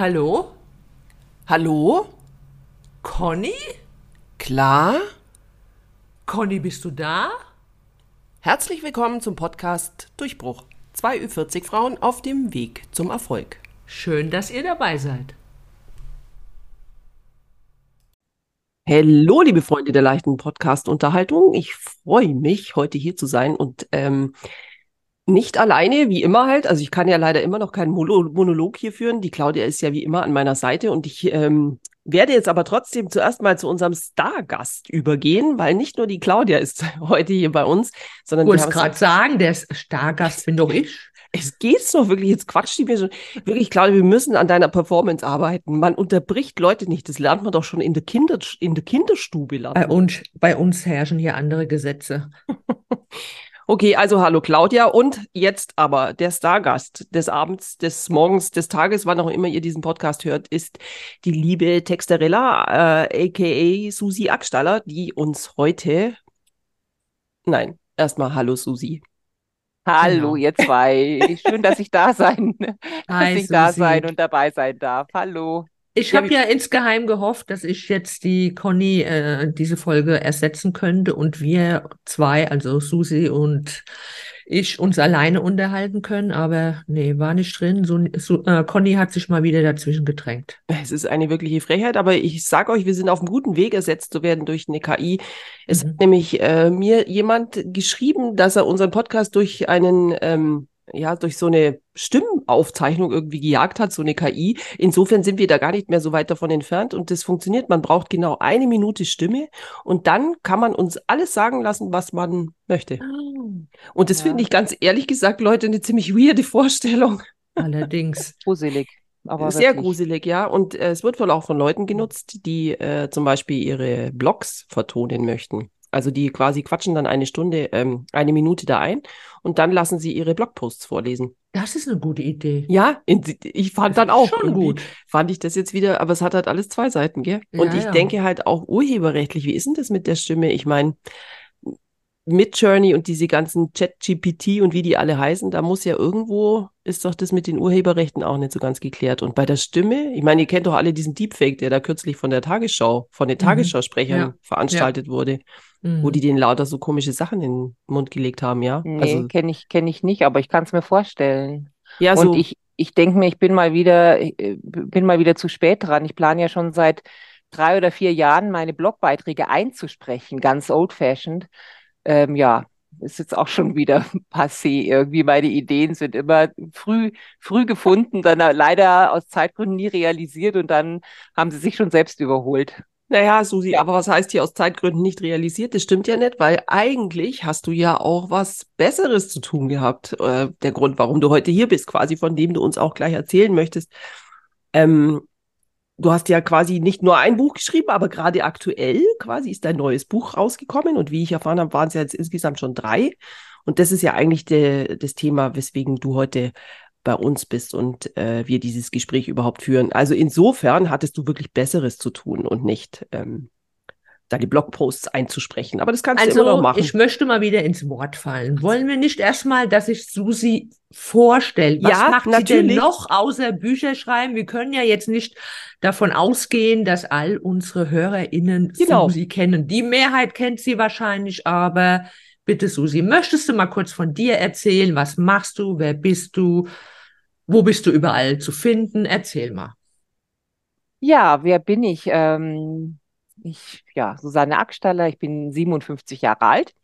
Hallo? Hallo? Conny? Klar? Conny, bist du da? Herzlich willkommen zum Podcast Durchbruch. Zwei Ü40 Frauen auf dem Weg zum Erfolg. Schön, dass ihr dabei seid. Hallo, liebe Freunde der leichten Podcast-Unterhaltung. Ich freue mich, heute hier zu sein und ähm, nicht alleine, wie immer halt. Also ich kann ja leider immer noch keinen Monolog hier führen. Die Claudia ist ja wie immer an meiner Seite und ich ähm, werde jetzt aber trotzdem zuerst mal zu unserem Stargast übergehen, weil nicht nur die Claudia ist heute hier bei uns, sondern du wolltest gerade sagen, der Stargast bin doch ich. Es geht's doch wirklich, jetzt quatscht die mir schon. Wirklich, Claudia, wir müssen an deiner Performance arbeiten. Man unterbricht Leute nicht. Das lernt man doch schon in der, Kinder, in der Kinderstube. Lernen. Bei uns, bei uns herrschen hier andere Gesetze. Okay, also hallo Claudia und jetzt aber der Stargast des Abends, des Morgens, des Tages, wann auch immer ihr diesen Podcast hört, ist die liebe Texterella, äh, aka Susi Ackstaller, die uns heute, nein, erstmal hallo Susi. Hallo, genau. ihr zwei. Schön, dass ich da sein, Hi, dass ich Susi. da sein und dabei sein darf. Hallo. Ich habe ja insgeheim gehofft, dass ich jetzt die Conny äh, diese Folge ersetzen könnte und wir zwei, also Susi und ich, uns alleine unterhalten können, aber nee, war nicht drin. So, so äh, Conny hat sich mal wieder dazwischen gedrängt. Es ist eine wirkliche Frechheit, aber ich sage euch, wir sind auf einem guten Weg, ersetzt zu werden durch eine KI. Es mhm. hat nämlich äh, mir jemand geschrieben, dass er unseren Podcast durch einen ähm, ja, durch so eine Stimmenaufzeichnung irgendwie gejagt hat, so eine KI. Insofern sind wir da gar nicht mehr so weit davon entfernt und das funktioniert. Man braucht genau eine Minute Stimme und dann kann man uns alles sagen lassen, was man möchte. Oh, und das ja. finde ich ganz ehrlich gesagt, Leute, eine ziemlich weirde Vorstellung. Allerdings. Gruselig. Aber Sehr wirklich. gruselig, ja. Und äh, es wird wohl auch von Leuten genutzt, die äh, zum Beispiel ihre Blogs vertonen möchten. Also die quasi quatschen dann eine Stunde, ähm, eine Minute da ein und dann lassen sie ihre Blogposts vorlesen. Das ist eine gute Idee. Ja, ich fand dann auch schon gut. Fand ich das jetzt wieder, aber es hat halt alles zwei Seiten, gell? Ja, und ich ja. denke halt auch urheberrechtlich, wie ist denn das mit der Stimme? Ich meine, mit Journey und diese ganzen Chat-GPT und wie die alle heißen, da muss ja irgendwo, ist doch das mit den Urheberrechten auch nicht so ganz geklärt. Und bei der Stimme, ich meine, ihr kennt doch alle diesen Deepfake, der da kürzlich von der Tagesschau, von den mhm. Tagesschausprechern ja. veranstaltet ja. wurde, mhm. wo die den lauter so komische Sachen in den Mund gelegt haben, ja? Nee, also, kenne ich, kenn ich nicht, aber ich kann es mir vorstellen. Ja, so. Und ich, ich denke mir, ich bin mal wieder, äh, bin mal wieder zu spät dran. Ich plane ja schon seit drei oder vier Jahren meine Blogbeiträge einzusprechen, ganz old-fashioned ähm, ja, ist jetzt auch schon wieder passé. Irgendwie meine Ideen sind immer früh, früh gefunden, dann leider aus Zeitgründen nie realisiert und dann haben sie sich schon selbst überholt. Naja, Susi, aber was heißt hier aus Zeitgründen nicht realisiert? Das stimmt ja nicht, weil eigentlich hast du ja auch was Besseres zu tun gehabt. Äh, der Grund, warum du heute hier bist, quasi von dem du uns auch gleich erzählen möchtest. Ähm, du hast ja quasi nicht nur ein Buch geschrieben, aber gerade aktuell quasi ist dein neues Buch rausgekommen. Und wie ich erfahren habe, waren es ja jetzt insgesamt schon drei. Und das ist ja eigentlich de, das Thema, weswegen du heute bei uns bist und äh, wir dieses Gespräch überhaupt führen. Also insofern hattest du wirklich Besseres zu tun und nicht ähm, deine Blogposts einzusprechen. Aber das kannst also, du immer noch machen. Ich möchte mal wieder ins Wort fallen. Wollen wir nicht erstmal, dass ich Susi vorstelle? Was ja, macht natürlich. sie denn noch außer Bücher schreiben? Wir können ja jetzt nicht davon ausgehen, dass all unsere HörerInnen genau. Susi kennen. Die Mehrheit kennt sie wahrscheinlich, aber bitte Susi, möchtest du mal kurz von dir erzählen? Was machst du? Wer bist du? Wo bist du überall zu finden? Erzähl mal. Ja, wer bin ich? Ähm ich, ja, Susanne Ackstaller, ich bin 57 Jahre alt.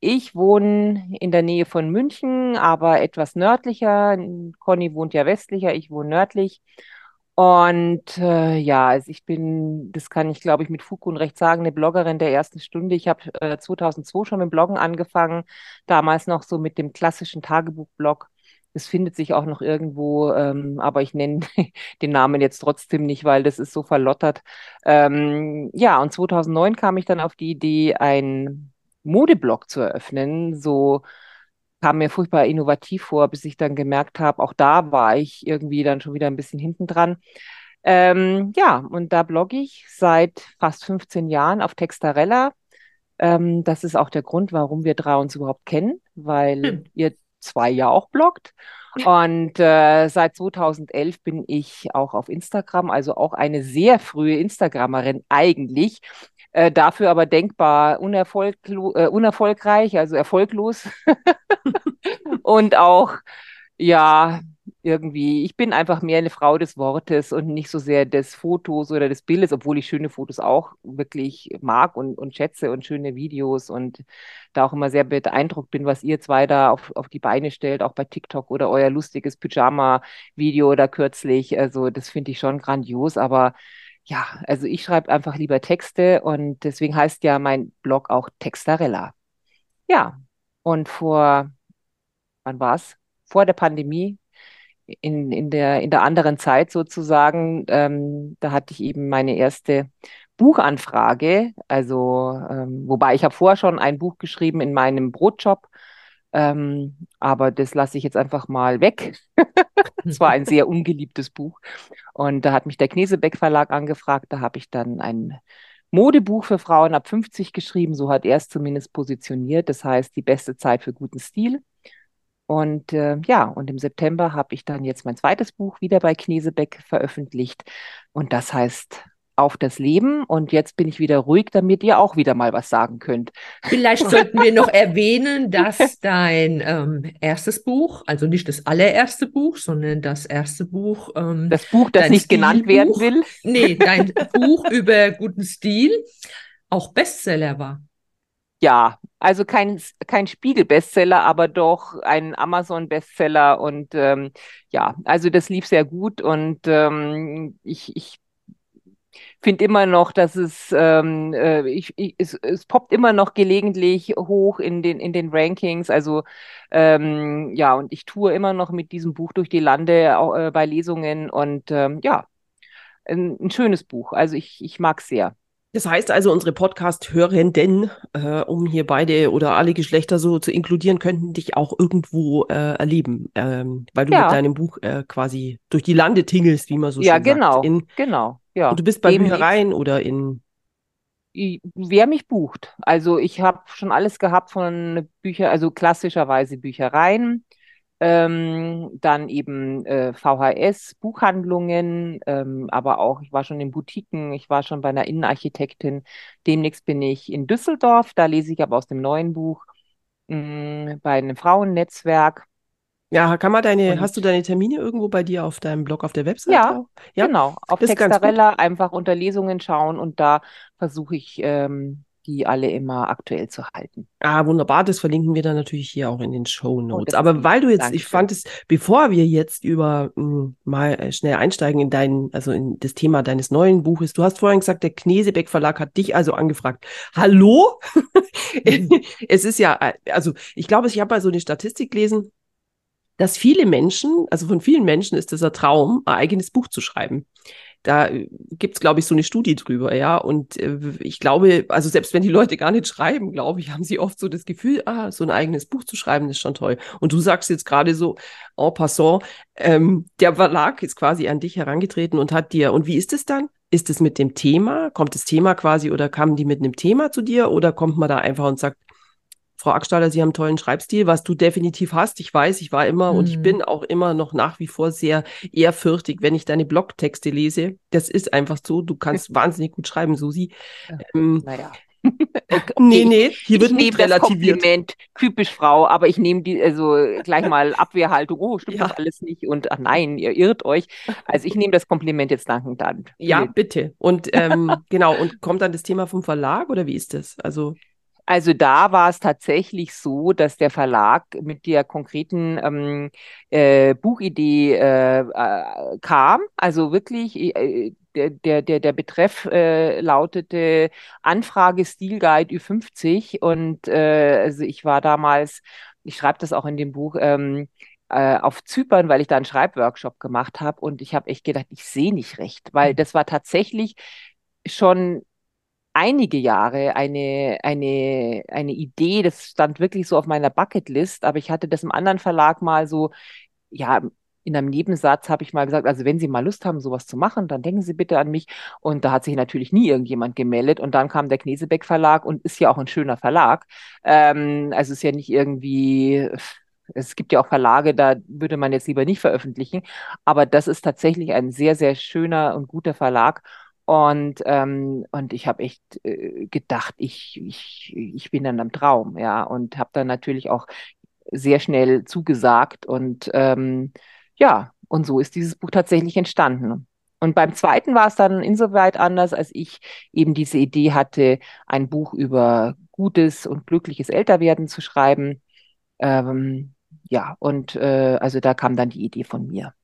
Ich wohne in der Nähe von München, aber etwas nördlicher. Conny wohnt ja westlicher, ich wohne nördlich. Und äh, ja, also ich bin, das kann ich glaube ich mit Fug und Recht sagen, eine Bloggerin der ersten Stunde. Ich habe äh, 2002 schon mit Bloggen angefangen, damals noch so mit dem klassischen Tagebuchblog es findet sich auch noch irgendwo, ähm, aber ich nenne den Namen jetzt trotzdem nicht, weil das ist so verlottert. Ähm, ja, und 2009 kam ich dann auf die Idee, ein Modeblog zu eröffnen. So kam mir furchtbar innovativ vor, bis ich dann gemerkt habe, auch da war ich irgendwie dann schon wieder ein bisschen hinten dran. Ähm, ja, und da blogge ich seit fast 15 Jahren auf Textarella. Ähm, das ist auch der Grund, warum wir drei uns überhaupt kennen, weil hm. ihr zwei ja auch bloggt. Und äh, seit 2011 bin ich auch auf Instagram, also auch eine sehr frühe Instagrammerin eigentlich. Äh, dafür aber denkbar unerfolglo- äh, unerfolgreich, also erfolglos. und auch, ja, irgendwie, ich bin einfach mehr eine Frau des Wortes und nicht so sehr des Fotos oder des Bildes, obwohl ich schöne Fotos auch wirklich mag und, und schätze und schöne Videos und da auch immer sehr beeindruckt bin, was ihr zwei da auf, auf die Beine stellt, auch bei TikTok oder euer lustiges Pyjama-Video da kürzlich. Also das finde ich schon grandios, aber ja, also ich schreibe einfach lieber Texte und deswegen heißt ja mein Blog auch Textarella. Ja, und vor, wann war es? Vor der Pandemie in, in, der, in der anderen Zeit sozusagen, ähm, da hatte ich eben meine erste Buchanfrage. Also, ähm, wobei ich habe vorher schon ein Buch geschrieben in meinem Brotjob, ähm, aber das lasse ich jetzt einfach mal weg. Es war ein sehr ungeliebtes Buch. Und da hat mich der Knesebeck Verlag angefragt. Da habe ich dann ein Modebuch für Frauen ab 50 geschrieben. So hat er es zumindest positioniert. Das heißt, die beste Zeit für guten Stil. Und äh, ja, und im September habe ich dann jetzt mein zweites Buch wieder bei Knesebeck veröffentlicht. Und das heißt auf das Leben. Und jetzt bin ich wieder ruhig, damit ihr auch wieder mal was sagen könnt. Vielleicht sollten wir noch erwähnen, dass dein ähm, erstes Buch, also nicht das allererste Buch, sondern das erste Buch. Ähm, das Buch, das nicht Stilbuch, genannt werden will. Nee, dein Buch über guten Stil auch Bestseller war. Ja, also kein, kein Spiegel-Bestseller, aber doch ein Amazon-Bestseller. Und ähm, ja, also das lief sehr gut und ähm, ich, ich finde immer noch, dass es, ähm, äh, ich, ich, es, es poppt immer noch gelegentlich hoch in den, in den Rankings. Also ähm, ja, und ich tue immer noch mit diesem Buch durch die Lande auch, äh, bei Lesungen und ähm, ja, ein, ein schönes Buch. Also ich, ich mag es sehr. Das heißt also, unsere Podcast-Hörenden, äh, um hier beide oder alle Geschlechter so zu inkludieren, könnten dich auch irgendwo äh, erleben, ähm, weil du ja. mit deinem Buch äh, quasi durch die Lande tingelst, wie man so ja, schön genau, sagt. In, genau, ja. Und du bist bei. Büchereien oder in wer mich bucht. Also ich habe schon alles gehabt von Büchern, also klassischerweise Büchereien, ähm, dann eben äh, VHS, Buchhandlungen, ähm, aber auch, ich war schon in Boutiquen, ich war schon bei einer Innenarchitektin. Demnächst bin ich in Düsseldorf, da lese ich aber aus dem neuen Buch mh, mm, bei einem Frauennetzwerk. Ja, kann man deine, Und, hast du deine Termine irgendwo bei dir auf deinem Blog auf der Website? Ja, ja? genau. Auf Textarella einfach unter Lesungen schauen und da versuche ich ähm, die alle immer aktuell zu halten. Ah, wunderbar. Das verlinken wir dann natürlich hier auch in den Show oh, Notes. Oh, Aber weil du jetzt, ich fand es, bevor wir jetzt über mh, hm, mal äh, schnell einsteigen in dein, also in das Thema deines neuen Buches. Du hast vorhin gesagt, der Knesebeck Verlag hat dich also angefragt. Hallo? es ist ja, äh, also ich glaube, ich habe mal so eine Statistik gelesen, dass viele Menschen, also von vielen Menschen ist es ein Traum, ein eigenes Buch zu schreiben. Da gibt es, glaube ich, so eine Studie drüber, ja. Und äh, ich glaube, also selbst wenn die Leute gar nicht schreiben, glaube ich, haben sie oft so das Gefühl, ah, so ein eigenes Buch zu schreiben, ist schon toll. Und du sagst jetzt gerade so, en passant, ähm, der Verlag ist quasi an dich herangetreten und hat dir, und wie ist es dann? Ist es mit dem Thema? Kommt das Thema quasi oder kamen die mit einem Thema zu dir oder kommt man da einfach und sagt, Frau Ackstaller, Sie haben einen tollen Schreibstil, was du definitiv hast. Ich weiß, ich war immer mhm. und ich mhm. bin auch immer noch nach wie vor sehr ehrfürchtig, wenn ich deine Blogtexte lese. Das ist einfach so. Du kannst wahnsinnig gut schreiben, Susi. Ähm, naja. Okay. Nee, nee, hier wird nicht relativiert. Kompliment, typisch Frau, aber ich nehme die, also gleich mal Abwehrhaltung, oh, stimmt ja. doch alles nicht und ach nein, ihr irrt euch. Also ich nehme das Kompliment jetzt dankend an. Ja, bitte. Und ähm, genau, und kommt dann das Thema vom Verlag oder wie ist das? Also also da war es tatsächlich so, dass der Verlag mit der konkreten ähm, äh, Buchidee äh, äh, kam. Also wirklich, äh, der, der, der Betreff äh, lautete Anfrage Stilguide Ü50 und äh, also ich war damals, ich schreibe das auch in dem Buch, ähm, auf Zypern, weil ich da einen Schreibworkshop gemacht habe und ich habe echt gedacht, ich sehe nicht recht, weil mhm. das war tatsächlich schon einige Jahre eine, eine, eine Idee, das stand wirklich so auf meiner Bucketlist, aber ich hatte das im anderen Verlag mal so, ja, in einem Nebensatz habe ich mal gesagt, also wenn Sie mal Lust haben, sowas zu machen, dann denken Sie bitte an mich. Und da hat sich natürlich nie irgendjemand gemeldet. Und dann kam der Knesebeck Verlag und ist ja auch ein schöner Verlag. Ähm, also ist ja nicht irgendwie Es gibt ja auch Verlage, da würde man jetzt lieber nicht veröffentlichen, aber das ist tatsächlich ein sehr, sehr schöner und guter Verlag. Und, ähm, und ich habe echt äh, gedacht, ich, ich, ich bin dann am Traum, ja, und habe dann natürlich auch sehr schnell zugesagt. Und ähm, ja, und so ist dieses Buch tatsächlich entstanden. Und beim zweiten war es dann insoweit anders, als ich eben diese Idee hatte, ein Buch über gutes und glückliches Älterwerden zu schreiben. Ähm, ja, und äh, also da kam dann die Idee von mir.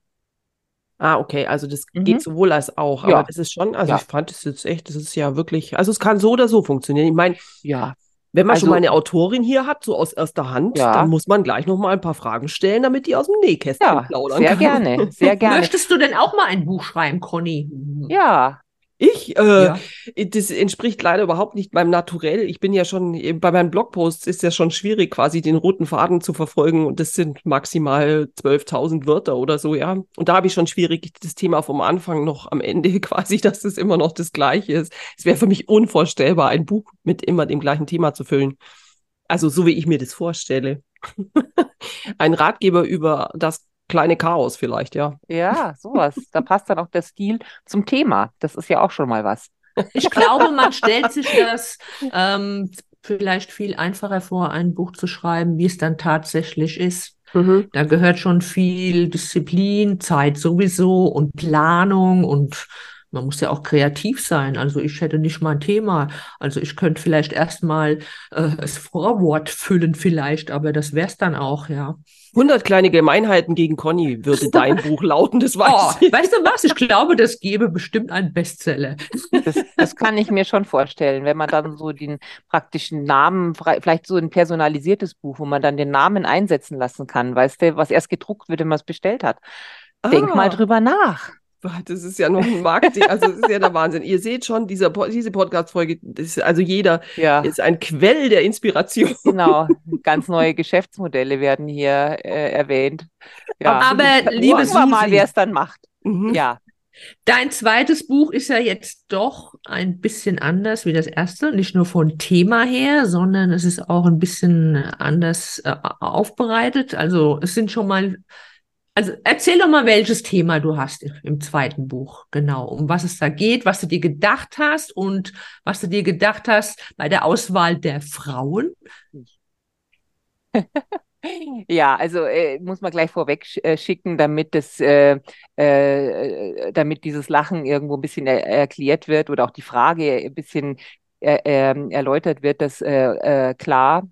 Ah, okay, also das mhm. geht sowohl als auch, aber ja. das ist schon, also ja. ich fand es jetzt echt, das ist ja wirklich, also es kann so oder so funktionieren. Ich meine, ja. Wenn man also, schon mal eine Autorin hier hat, so aus erster Hand, ja. dann muss man gleich noch mal ein paar Fragen stellen, damit die aus dem Nähkästchen ja, plaudern sehr kann. Sehr gerne, sehr gerne. Möchtest du denn auch mal ein Buch schreiben, Conny? Ja, ich, äh, ja. das entspricht leider überhaupt nicht meinem Naturell. Ich bin ja schon, bei meinen Blogposts ist ja schon schwierig, quasi den roten Faden zu verfolgen und das sind maximal 12.000 Wörter oder so, ja. Und da habe ich schon schwierig, das Thema vom Anfang noch am Ende quasi, dass das immer noch das Gleiche ist. Es wäre für mich unvorstellbar, ein Buch mit immer dem gleichen Thema zu füllen. Also so wie ich mir das vorstelle. ein Ratgeber über das kleine Chaos vielleicht, ja. Ja, sowas. Da passt dann auch der Stil zum Thema. Das ist ja auch schon mal was. Ich glaube, man stellt sich das ähm, vielleicht viel einfacher vor, ein Buch zu schreiben, wie es dann tatsächlich ist. Mhm. Da gehört schon viel Disziplin, Zeit sowieso und Planung und man muss ja auch kreativ sein. Also ich hätte nicht mal ein Thema. Also ich könnte vielleicht erstmal äh, das Vorwort füllen vielleicht, aber das wäre es dann auch, ja. 100 kleine Gemeinheiten gegen Conny würde dein Buch lauten, das weiß oh, ich. Weißt du was? Ich glaube, das gäbe bestimmt einen Bestseller. Das, das, kann ich mir schon vorstellen, wenn man dann so den praktischen Namen, vielleicht so ein personalisiertes Buch, wo man dann den Namen einsetzen lassen kann, weißt du, was erst gedruckt wird, wenn man es bestellt hat. Denk ah. mal drüber nach. Das ist ja noch ein Marketing, also das ist ja der Wahnsinn. Ihr seht schon, dieser, diese Podcast-Folge, also jeder ja. ist ein Quell der Inspiration. Genau, ganz neue Geschäftsmodelle werden hier äh, erwähnt. Ja. Aber liebe Susi, mal, wer es dann macht. Mhm. Ja. Dein zweites Buch ist ja jetzt doch ein bisschen anders wie das erste, nicht nur von Thema her, sondern es ist auch ein bisschen anders äh, aufbereitet. Also es sind schon mal also erzähl doch mal, welches Thema du hast im zweiten Buch, genau, um was es da geht, was du dir gedacht hast und was du dir gedacht hast bei der Auswahl der Frauen. Ja, also äh, muss man gleich vorweg sch äh, schicken, damit das, äh, äh, damit dieses Lachen irgendwo ein bisschen er erklärt wird oder auch die Frage ein bisschen ähm, erläutert wird, dass äh, äh, klar äh,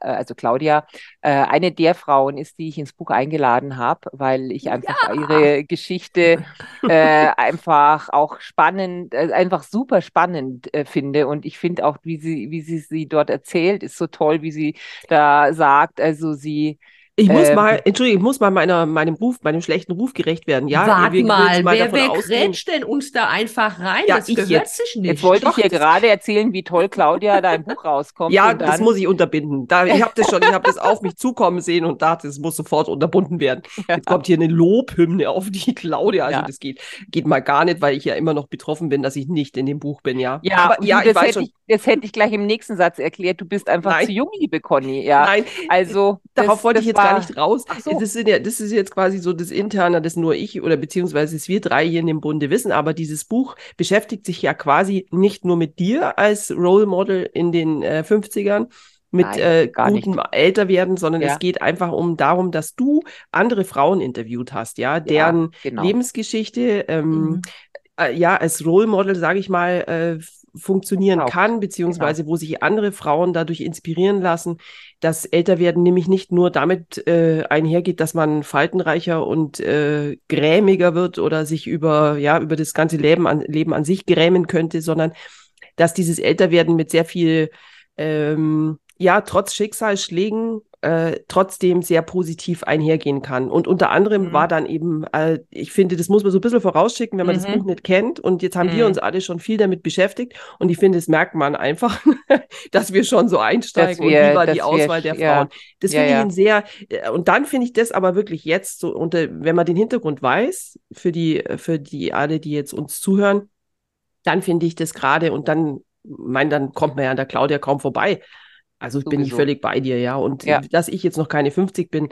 also Claudia, äh, eine der Frauen ist, die ich ins Buch eingeladen habe, weil ich einfach ja. ihre Geschichte äh, einfach auch spannend, äh, einfach super spannend äh, finde. Und ich finde auch, wie sie, wie sie sie dort erzählt, ist so toll, wie sie da sagt. Also sie ich muss ähm, mal, Entschuldigung, ich muss mal meiner, meinem Ruf, meinem schlechten Ruf gerecht werden. Ja, warte mal, mal, wer, wer grätscht denn uns da einfach rein? Ja, das gehört jetzt. sich nicht. Jetzt wollte Doch, ich hier gerade erzählen, wie toll Claudia da im Buch rauskommt. Ja, das muss ich unterbinden. Da, ich habe das schon, ich habe das auf mich zukommen sehen und dachte, es muss sofort unterbunden werden. Ja. Jetzt kommt hier eine Lobhymne auf die Claudia. Also ja. das geht, geht mal gar nicht, weil ich ja immer noch betroffen bin, dass ich nicht in dem Buch bin, ja. Ja, aber, ja, ich weiß schon. Ich, das hätte ich gleich im nächsten Satz erklärt. Du bist einfach Nein. zu jung, liebe Conny. Ja. Nein, also darauf das, wollte ich jetzt gar nicht raus. So. Das, ist ja, das ist jetzt quasi so das Interne, das nur ich oder beziehungsweise wir drei hier in dem Bunde wissen. Aber dieses Buch beschäftigt sich ja quasi nicht nur mit dir als Role Model in den äh, 50ern, mit Nein, äh, gutem Älterwerden, sondern ja. es geht einfach um darum, dass du andere Frauen interviewt hast, ja, deren ja, genau. Lebensgeschichte ähm, mhm. äh, ja als Role Model, sage ich mal, äh, funktionieren genau. kann, beziehungsweise genau. wo sich andere Frauen dadurch inspirieren lassen, dass Älterwerden nämlich nicht nur damit äh, einhergeht, dass man faltenreicher und äh, grämiger wird oder sich über, ja, über das ganze Leben an, Leben an sich grämen könnte, sondern dass dieses Älterwerden mit sehr viel, ähm, ja, trotz Schicksalsschlägen äh, trotzdem sehr positiv einhergehen kann. Und unter anderem mhm. war dann eben, äh, ich finde, das muss man so ein bisschen vorausschicken, wenn man mhm. das Buch nicht kennt. Und jetzt haben mhm. wir uns alle schon viel damit beschäftigt. Und ich finde, das merkt man einfach, dass wir schon so einsteigen wir, und wie war die Auswahl wir, der ja. Frauen. Das ja, finde ich ja. ein sehr, äh, und dann finde ich das aber wirklich jetzt so, unter, wenn man den Hintergrund weiß, für die, für die alle, die jetzt uns zuhören, dann finde ich das gerade und dann, mein, dann kommt man ja an der Claudia kaum vorbei Also Sowieso. bin ich völlig bei dir, ja. Und ja. dass ich jetzt noch keine 50 bin,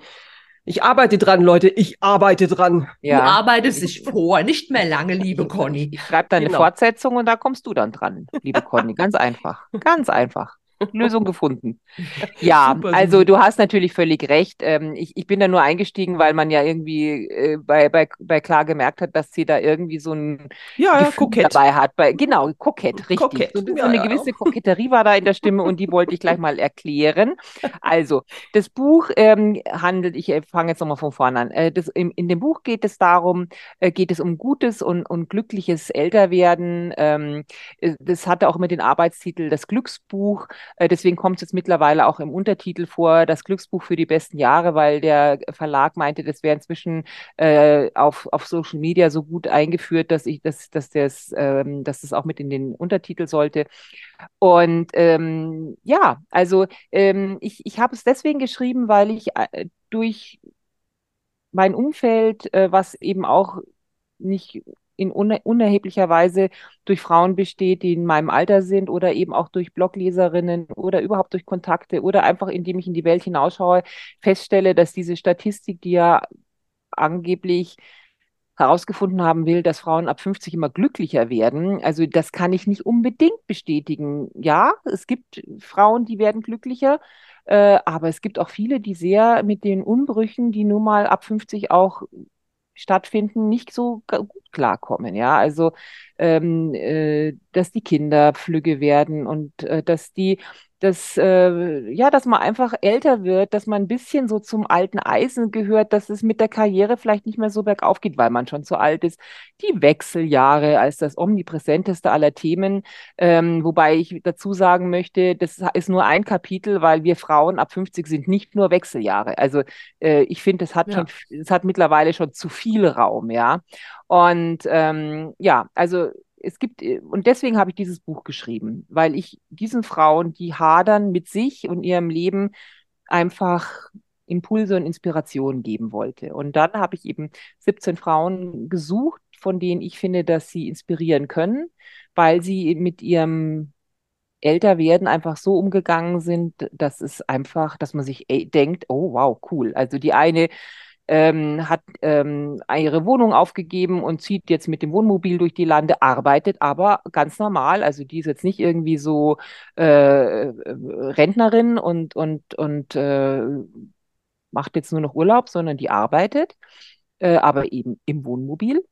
ich arbeite dran, Leute. Ich arbeite dran. Ja. Du arbeitest dich vor. Nicht mehr lange, liebe Conny. Ich schreibe dann genau. Fortsetzung und da kommst du dann dran, liebe Conny. Ganz einfach. Ganz einfach. Lösung gefunden. Ja, super, also super. du hast natürlich völlig recht. Ähm, ich, ich bin da nur eingestiegen, weil man ja irgendwie äh, bei, bei, bei Klar gemerkt hat, dass sie da irgendwie so ein ja, ja, kokett. dabei hat. Bei, genau, kokett, richtig. Kokett. So, so eine ja, gewisse. Koketterie war da in der Stimme und die wollte ich gleich mal erklären. Also, das Buch ähm, handelt, ich äh, fange jetzt nochmal von vorne an. Äh, das, in, in dem Buch geht es darum, geht es um gutes und, und glückliches Älterwerden. Ähm, äh, das hatte auch mit dem Arbeitstitel Das Glücksbuch. Äh, deswegen kommt es jetzt mittlerweile auch im Untertitel vor, das Glücksbuch für die besten Jahre, weil der Verlag meinte, das wäre inzwischen äh, auf, auf Social Media so gut eingeführt, dass ich, dass, dass, das, ähm, dass das auch mit in den Untertitel sollte. Und ähm, ja, also ähm, ich, ich habe es deswegen geschrieben, weil ich äh, durch mein Umfeld, äh, was eben auch nicht in unerheblicher Weise durch Frauen besteht, die in meinem Alter sind oder eben auch durch Blogleserinnen oder überhaupt durch Kontakte oder einfach indem ich in die Welt hinausschaue, feststelle, dass diese Statistik, die ja angeblich herausgefunden haben will, dass Frauen ab 50 immer glücklicher werden. Also das kann ich nicht unbedingt bestätigen. Ja, es gibt Frauen, die werden glücklicher, äh, aber es gibt auch viele, die sehr mit den Umbrüchen, die nun mal ab 50 auch stattfinden, nicht so gut klarkommen. Ja, also ähm, äh, dass die Kinder flügge werden und äh, dass die dass, äh, ja, dass man einfach älter wird, dass man ein bisschen so zum alten Eisen gehört, dass es mit der Karriere vielleicht nicht mehr so bergauf geht, weil man schon zu alt ist. Die Wechseljahre als das omnipräsenteste aller Themen, ähm, wobei ich dazu sagen möchte, das ist nur ein Kapitel, weil wir Frauen ab 50 sind nicht nur Wechseljahre. Also äh, ich finde, es hat ja. schon, es hat mittlerweile schon zu viel Raum, ja. Und ähm, ja, also es gibt, äh, und deswegen habe ich dieses Buch geschrieben, weil ich diesen Frauen, die hadern mit sich und ihrem Leben, einfach Impulse und Inspirationen geben wollte. Und dann habe ich eben 17 Frauen gesucht, von denen ich finde, dass sie inspirieren können, weil sie mit ihrem Älterwerden einfach so umgegangen sind, dass es einfach, dass man sich denkt, oh wow, cool. Also die eine ähm, hat ähm, ihre Wohnung aufgegeben und zieht jetzt mit dem Wohnmobil durch die Lande, arbeitet aber ganz normal. Also die ist jetzt nicht irgendwie so äh, Rentnerin und, und, und äh, macht jetzt nur noch Urlaub, sondern die arbeitet, äh, aber eben im Wohnmobil.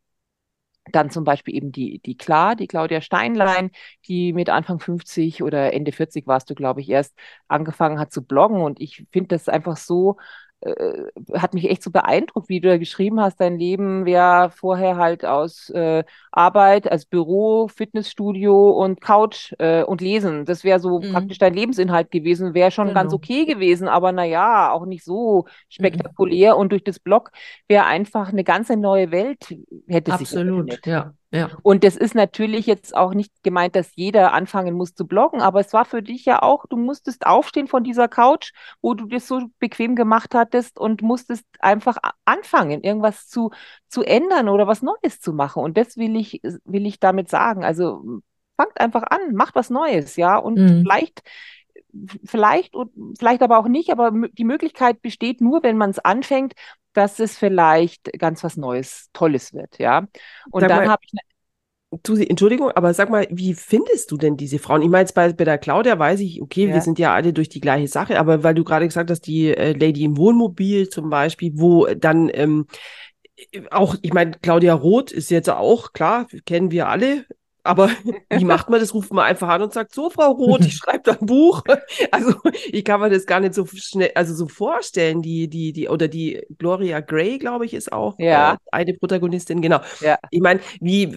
Dann zum Beispiel eben die, die Klar, die Claudia Steinlein, die mit Anfang 50 oder Ende 40 warst du, glaube ich, erst angefangen hat zu bloggen. Und ich finde das einfach so äh, hat mich echt so beeindruckt, wie du da geschrieben hast, dein Leben wäre vorher halt aus äh, Arbeit, als Büro, Fitnessstudio und Couch äh, und Lesen. Das wäre so mhm. praktisch dein Lebensinhalt gewesen, wäre schon genau. ganz okay gewesen, aber naja, auch nicht so spektakulär. Mhm. Und durch das Blog wäre einfach eine ganze neue Welt, hätte Absolut, sich Absolut, ja. Ja. Und das ist natürlich jetzt auch nicht gemeint, dass jeder anfangen muss zu bloggen, aber es war für dich ja auch, du musstest aufstehen von dieser Couch, wo du das so bequem gemacht hattest und musstest einfach anfangen, irgendwas zu, zu ändern oder was Neues zu machen. Und das will ich, will ich damit sagen. Also fangt einfach an, macht was Neues, ja, und mhm. vielleicht vielleicht und vielleicht aber auch nicht, aber die Möglichkeit besteht nur, wenn man es anfängt, dass es vielleicht ganz was Neues, Tolles wird, ja. Und sag dann habe ich Du, Entschuldigung, aber sag mal, wie findest du denn diese Frauen? Ich meine, jetzt bei, bei der Claudia weiß ich, okay, ja. wir sind ja alle durch die gleiche Sache, aber weil du gerade gesagt hast, die äh, Lady im Wohnmobil zum Beispiel, wo dann ähm, auch, ich meine, Claudia Roth ist jetzt auch, klar, kennen wir alle, aber wie macht man das? Ruft man einfach an und sagt, so, Frau Roth, ich schreibe ein Buch. Also ich kann mir das gar nicht so schnell, also so vorstellen. Die, die, die, oder die Gloria Gray, glaube ich, ist auch ja. äh, eine Protagonistin, genau. Ja. Ich meine, wie,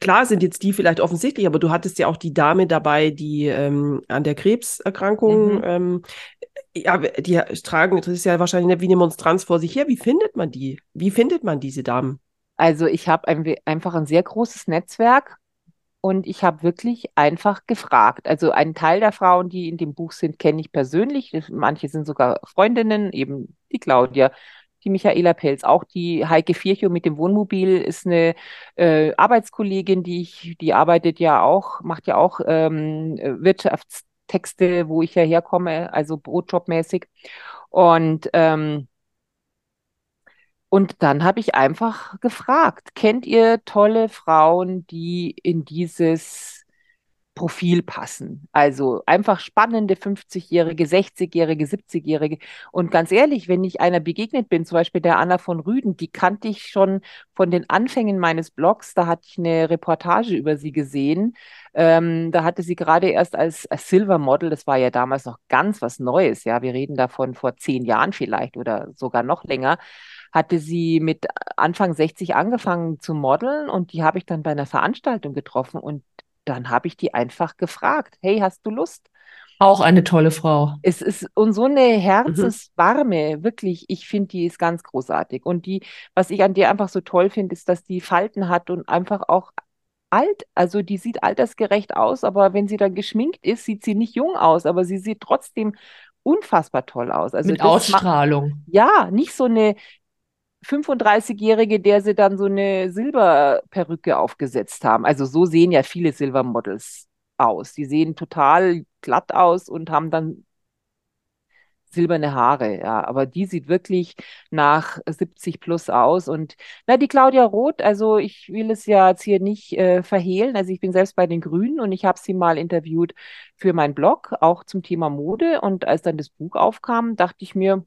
klar sind jetzt die vielleicht offensichtlich, aber du hattest ja auch die Dame dabei, die ähm, an der Krebserkrankung, mhm. ähm, ja, die tragen, das ist ja wahrscheinlich nicht wie eine Monstranz vor sich her. Wie findet man die? Wie findet man diese Damen? Also ich habe ein, einfach ein sehr großes Netzwerk und ich habe wirklich einfach gefragt. Also einen Teil der Frauen, die in dem Buch sind, kenne ich persönlich. Manche sind sogar Freundinnen, eben die Claudia, die Michaela Pelz, auch die Heike Virchow mit dem Wohnmobil ist eine äh, Arbeitskollegin, die ich, die arbeitet ja auch, macht ja auch ähm, Wirtschafts Texte, wo ich ja herkomme, also Brotjobmäßig. Und ähm, und dann habe ich einfach gefragt, kennt ihr tolle Frauen, die in dieses Profil passen. Also einfach spannende 50-Jährige, 60-Jährige, 70-Jährige. Und ganz ehrlich, wenn ich einer begegnet bin, zum Beispiel der Anna von Rüden, die kannte ich schon von den Anfängen meines Blogs. Da hatte ich eine Reportage über sie gesehen. Ähm, da hatte sie gerade erst als, als Silver Model, das war ja damals noch ganz was Neues. Ja, wir reden davon vor zehn Jahren vielleicht oder sogar noch länger hatte sie mit Anfang 60 angefangen zu modeln und die habe ich dann bei einer Veranstaltung getroffen und dann habe ich die einfach gefragt, hey, hast du Lust? Auch eine tolle Frau. Es ist und so eine Herzenswarme, mhm. wirklich, ich finde, die ist ganz großartig. Und die, was ich an dir einfach so toll finde, ist, dass die Falten hat und einfach auch alt, also die sieht altersgerecht aus, aber wenn sie dann geschminkt ist, sieht sie nicht jung aus, aber sie sieht trotzdem unfassbar toll aus. Also Mit Ausstrahlung. Macht, ja, nicht so eine 35-Jährige, der sie dann so eine Silberperücke aufgesetzt haben. Also so sehen ja viele Silbermodels aus. Die sehen total glatt aus und haben dann silberne Haare, ja, aber die sieht wirklich nach 70 plus aus und na, die Claudia Roth, also ich will es ja jetzt hier nicht äh, verhehlen, also ich bin selbst bei den Grünen und ich habe sie mal interviewt für meinen Blog, auch zum Thema Mode und als dann das Buch aufkam, dachte ich mir,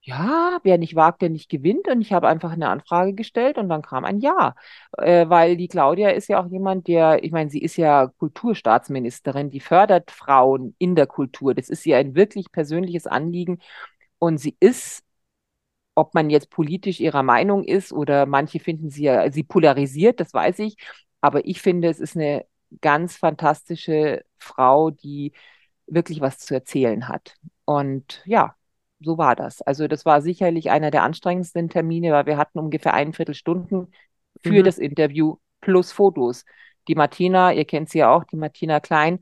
ja, wer nicht wagt, der nicht gewinnt. Und ich habe einfach eine Anfrage gestellt und dann kam ein Ja. Äh, weil die Claudia ist ja auch jemand, der, ich meine, sie ist ja Kulturstaatsministerin, die fördert Frauen in der Kultur. Das ist ihr ein wirklich persönliches Anliegen. Und sie ist, ob man jetzt politisch ihrer Meinung ist oder manche finden sie ja, sie polarisiert, das weiß ich. Aber ich finde, es ist eine ganz fantastische Frau, die wirklich was zu erzählen hat. Und ja, so war das. Also das war sicherlich einer der anstrengendsten Termine, weil wir hatten ungefähr ein Viertelstunden für mhm. das Interview plus Fotos. Die Martina, ihr kennt sie ja auch, die Martina Klein,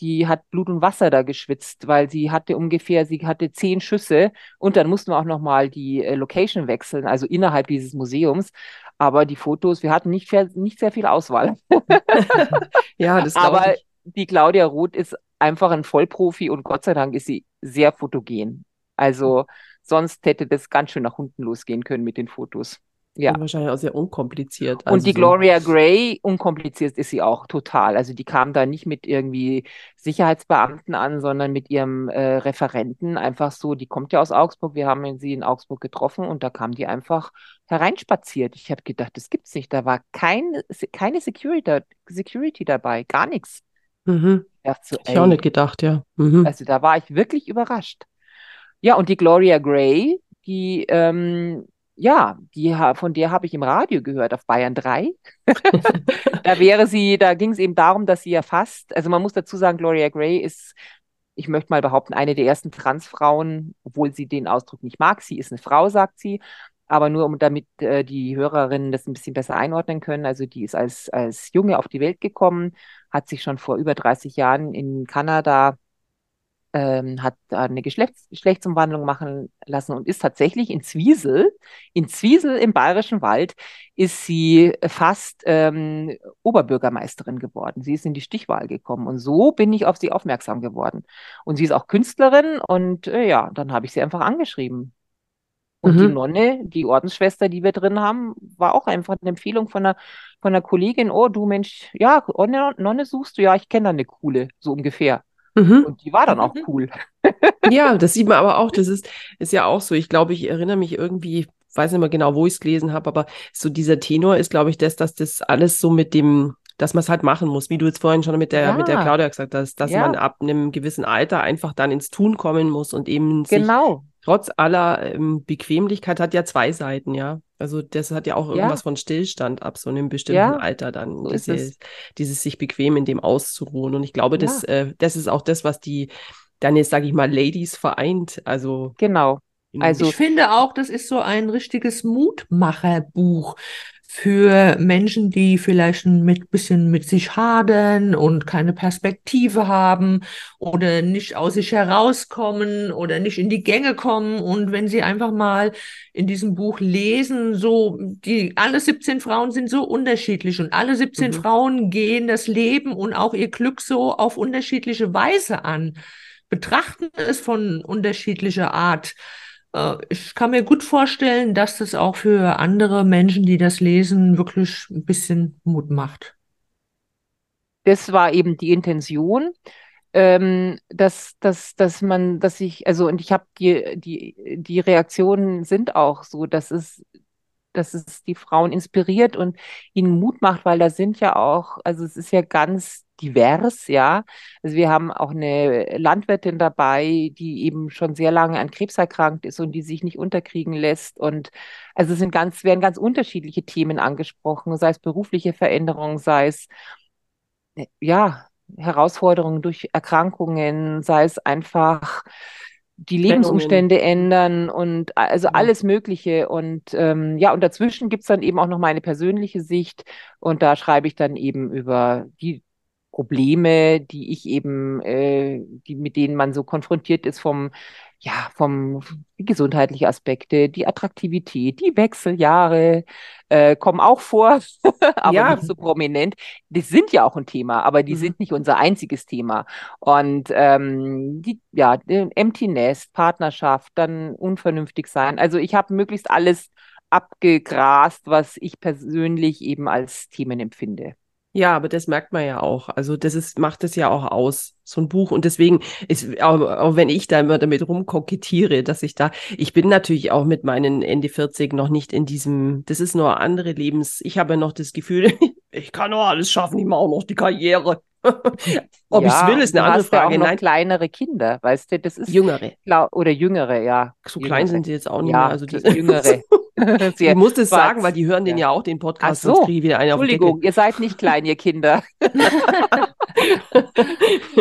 die hat Blut und Wasser da geschwitzt, weil sie hatte ungefähr, sie hatte zehn Schüsse und dann mussten wir auch nochmal die äh, Location wechseln, also innerhalb dieses Museums. Aber die Fotos, wir hatten nicht, nicht sehr viel Auswahl. ja, das Aber ich. die Claudia Roth ist einfach ein Vollprofi und Gott sei Dank ist sie sehr fotogen. Also sonst hätte das ganz schön nach unten losgehen können mit den Fotos. Ja. Und wahrscheinlich auch sehr unkompliziert. Also und die so Gloria Gray, unkompliziert ist sie auch total. Also die kam da nicht mit irgendwie Sicherheitsbeamten an, sondern mit ihrem äh, Referenten. Einfach so, die kommt ja aus Augsburg. Wir haben sie in Augsburg getroffen und da kam die einfach hereinspaziert. Ich habe gedacht, das gibt's nicht. Da war kein, keine Security, Security dabei, gar nichts. Mhm. Ich, so, ich auch nicht gedacht, ja. Mhm. Also da war ich wirklich überrascht. Ja, und die Gloria Gray, die, ähm, ja, die, von der habe ich im Radio gehört auf Bayern 3. da wäre sie, da ging es eben darum, dass sie ja fast, also man muss dazu sagen, Gloria Gray ist, ich möchte mal behaupten, eine der ersten Transfrauen, obwohl sie den Ausdruck nicht mag. Sie ist eine Frau, sagt sie. Aber nur um damit äh, die Hörerinnen das ein bisschen besser einordnen können. Also die ist als, als Junge auf die Welt gekommen, hat sich schon vor über 30 Jahren in Kanada ähm, hat eine Geschlechts Geschlechtsumwandlung machen lassen und ist tatsächlich in Zwiesel, in Zwiesel im Bayerischen Wald, ist sie fast ähm, Oberbürgermeisterin geworden. Sie ist in die Stichwahl gekommen und so bin ich auf sie aufmerksam geworden. Und sie ist auch Künstlerin und äh, ja, dann habe ich sie einfach angeschrieben. Und mhm. die Nonne, die Ordensschwester, die wir drin haben, war auch einfach eine Empfehlung von einer, von einer Kollegin. Oh, du Mensch, ja, Nonne suchst du? Ja, ich kenne da eine coole, so ungefähr. Mhm. Und die war dann auch mhm. cool. ja, das sieht man aber auch. Das ist, ist ja auch so. Ich glaube, ich erinnere mich irgendwie, weiß nicht mehr genau, wo ich es gelesen habe, aber so dieser Tenor ist, glaube ich, das, dass das alles so mit dem, dass man es halt machen muss, wie du jetzt vorhin schon mit der, ja. mit der Claudia gesagt hast, dass ja. man ab einem gewissen Alter einfach dann ins Tun kommen muss und eben genau. sich trotz aller ähm, Bequemlichkeit hat ja zwei Seiten, ja. Also das hat ja auch irgendwas ja. von Stillstand ab so einem bestimmten ja, Alter dann, so dieses, dieses sich bequem in dem auszuruhen. Und ich glaube, das, äh, das ist auch das, was die dann jetzt, sage ich mal, Ladies vereint. Also genau. Also ich finde auch, das ist so ein richtiges Mutmacherbuch für Menschen, die vielleicht ein bisschen mit sich hadern und keine Perspektive haben oder nicht aus sich herauskommen oder nicht in die Gänge kommen. Und wenn sie einfach mal in diesem Buch lesen, so, die, alle 17 Frauen sind so unterschiedlich und alle 17 mhm. Frauen gehen das Leben und auch ihr Glück so auf unterschiedliche Weise an, betrachten es von unterschiedlicher Art. Äh, ich kann mir gut vorstellen, dass das auch für andere Menschen, die das lesen, wirklich ein bisschen Mut macht. Das war eben die Intention, ähm, dass, dass, dass man, dass ich, also und ich habe die, die, die Reaktionen sind auch so, dass es dass es die Frauen inspiriert und ihnen Mut macht, weil da sind ja auch, also es ist ja ganz divers, ja. Also wir haben auch eine Landwirtin dabei, die eben schon sehr lange an Krebs erkrankt ist und die sich nicht unterkriegen lässt. Und also es sind ganz, werden ganz unterschiedliche Themen angesprochen, sei es berufliche Veränderungen, sei es ja Herausforderungen durch Erkrankungen, sei es einfach die Lebensumstände ändern und also alles Mögliche. Und ähm, ja, und dazwischen gibt's dann eben auch noch meine persönliche Sicht. Und da schreibe ich dann eben über die Probleme, die ich eben, äh, die, mit denen man so konfrontiert ist vom, ja, vom gesundheitlichen Aspekte, die Attraktivität, die Wechseljahre äh, kommen auch vor, aber ja. nicht so prominent. Die sind ja auch ein Thema, aber die mhm. sind nicht unser einziges Thema. Und ähm, die, ja, Empty Nest, Partnerschaft, dann unvernünftig sein. Also ich habe möglichst alles abgegrast, was ich persönlich eben als Themen empfinde. Ja, aber das merkt man ja auch. Also das ist, macht es ja auch aus, so ein Buch. Und deswegen ist, auch, auch wenn ich da immer damit rumkokettiere, dass ich da, ich bin natürlich auch mit meinen Ende 40 noch nicht in diesem, das ist nur andere Lebens, ich habe noch das Gefühl, ich kann doch alles schaffen, ich mache auch noch die Karriere. Ob ja, ich es will, ist eine andere Frage. Ja auch noch Nein. kleinere Kinder, weißt du, das ist jüngere oder jüngere, ja. So jüngere. klein sind sie jetzt auch nicht ja, mehr. Also die jüngere. ich muss das sagen, weil die hören ja. den ja auch den Podcast. Ach so. Entschuldigung, ihr seid nicht klein, ihr Kinder.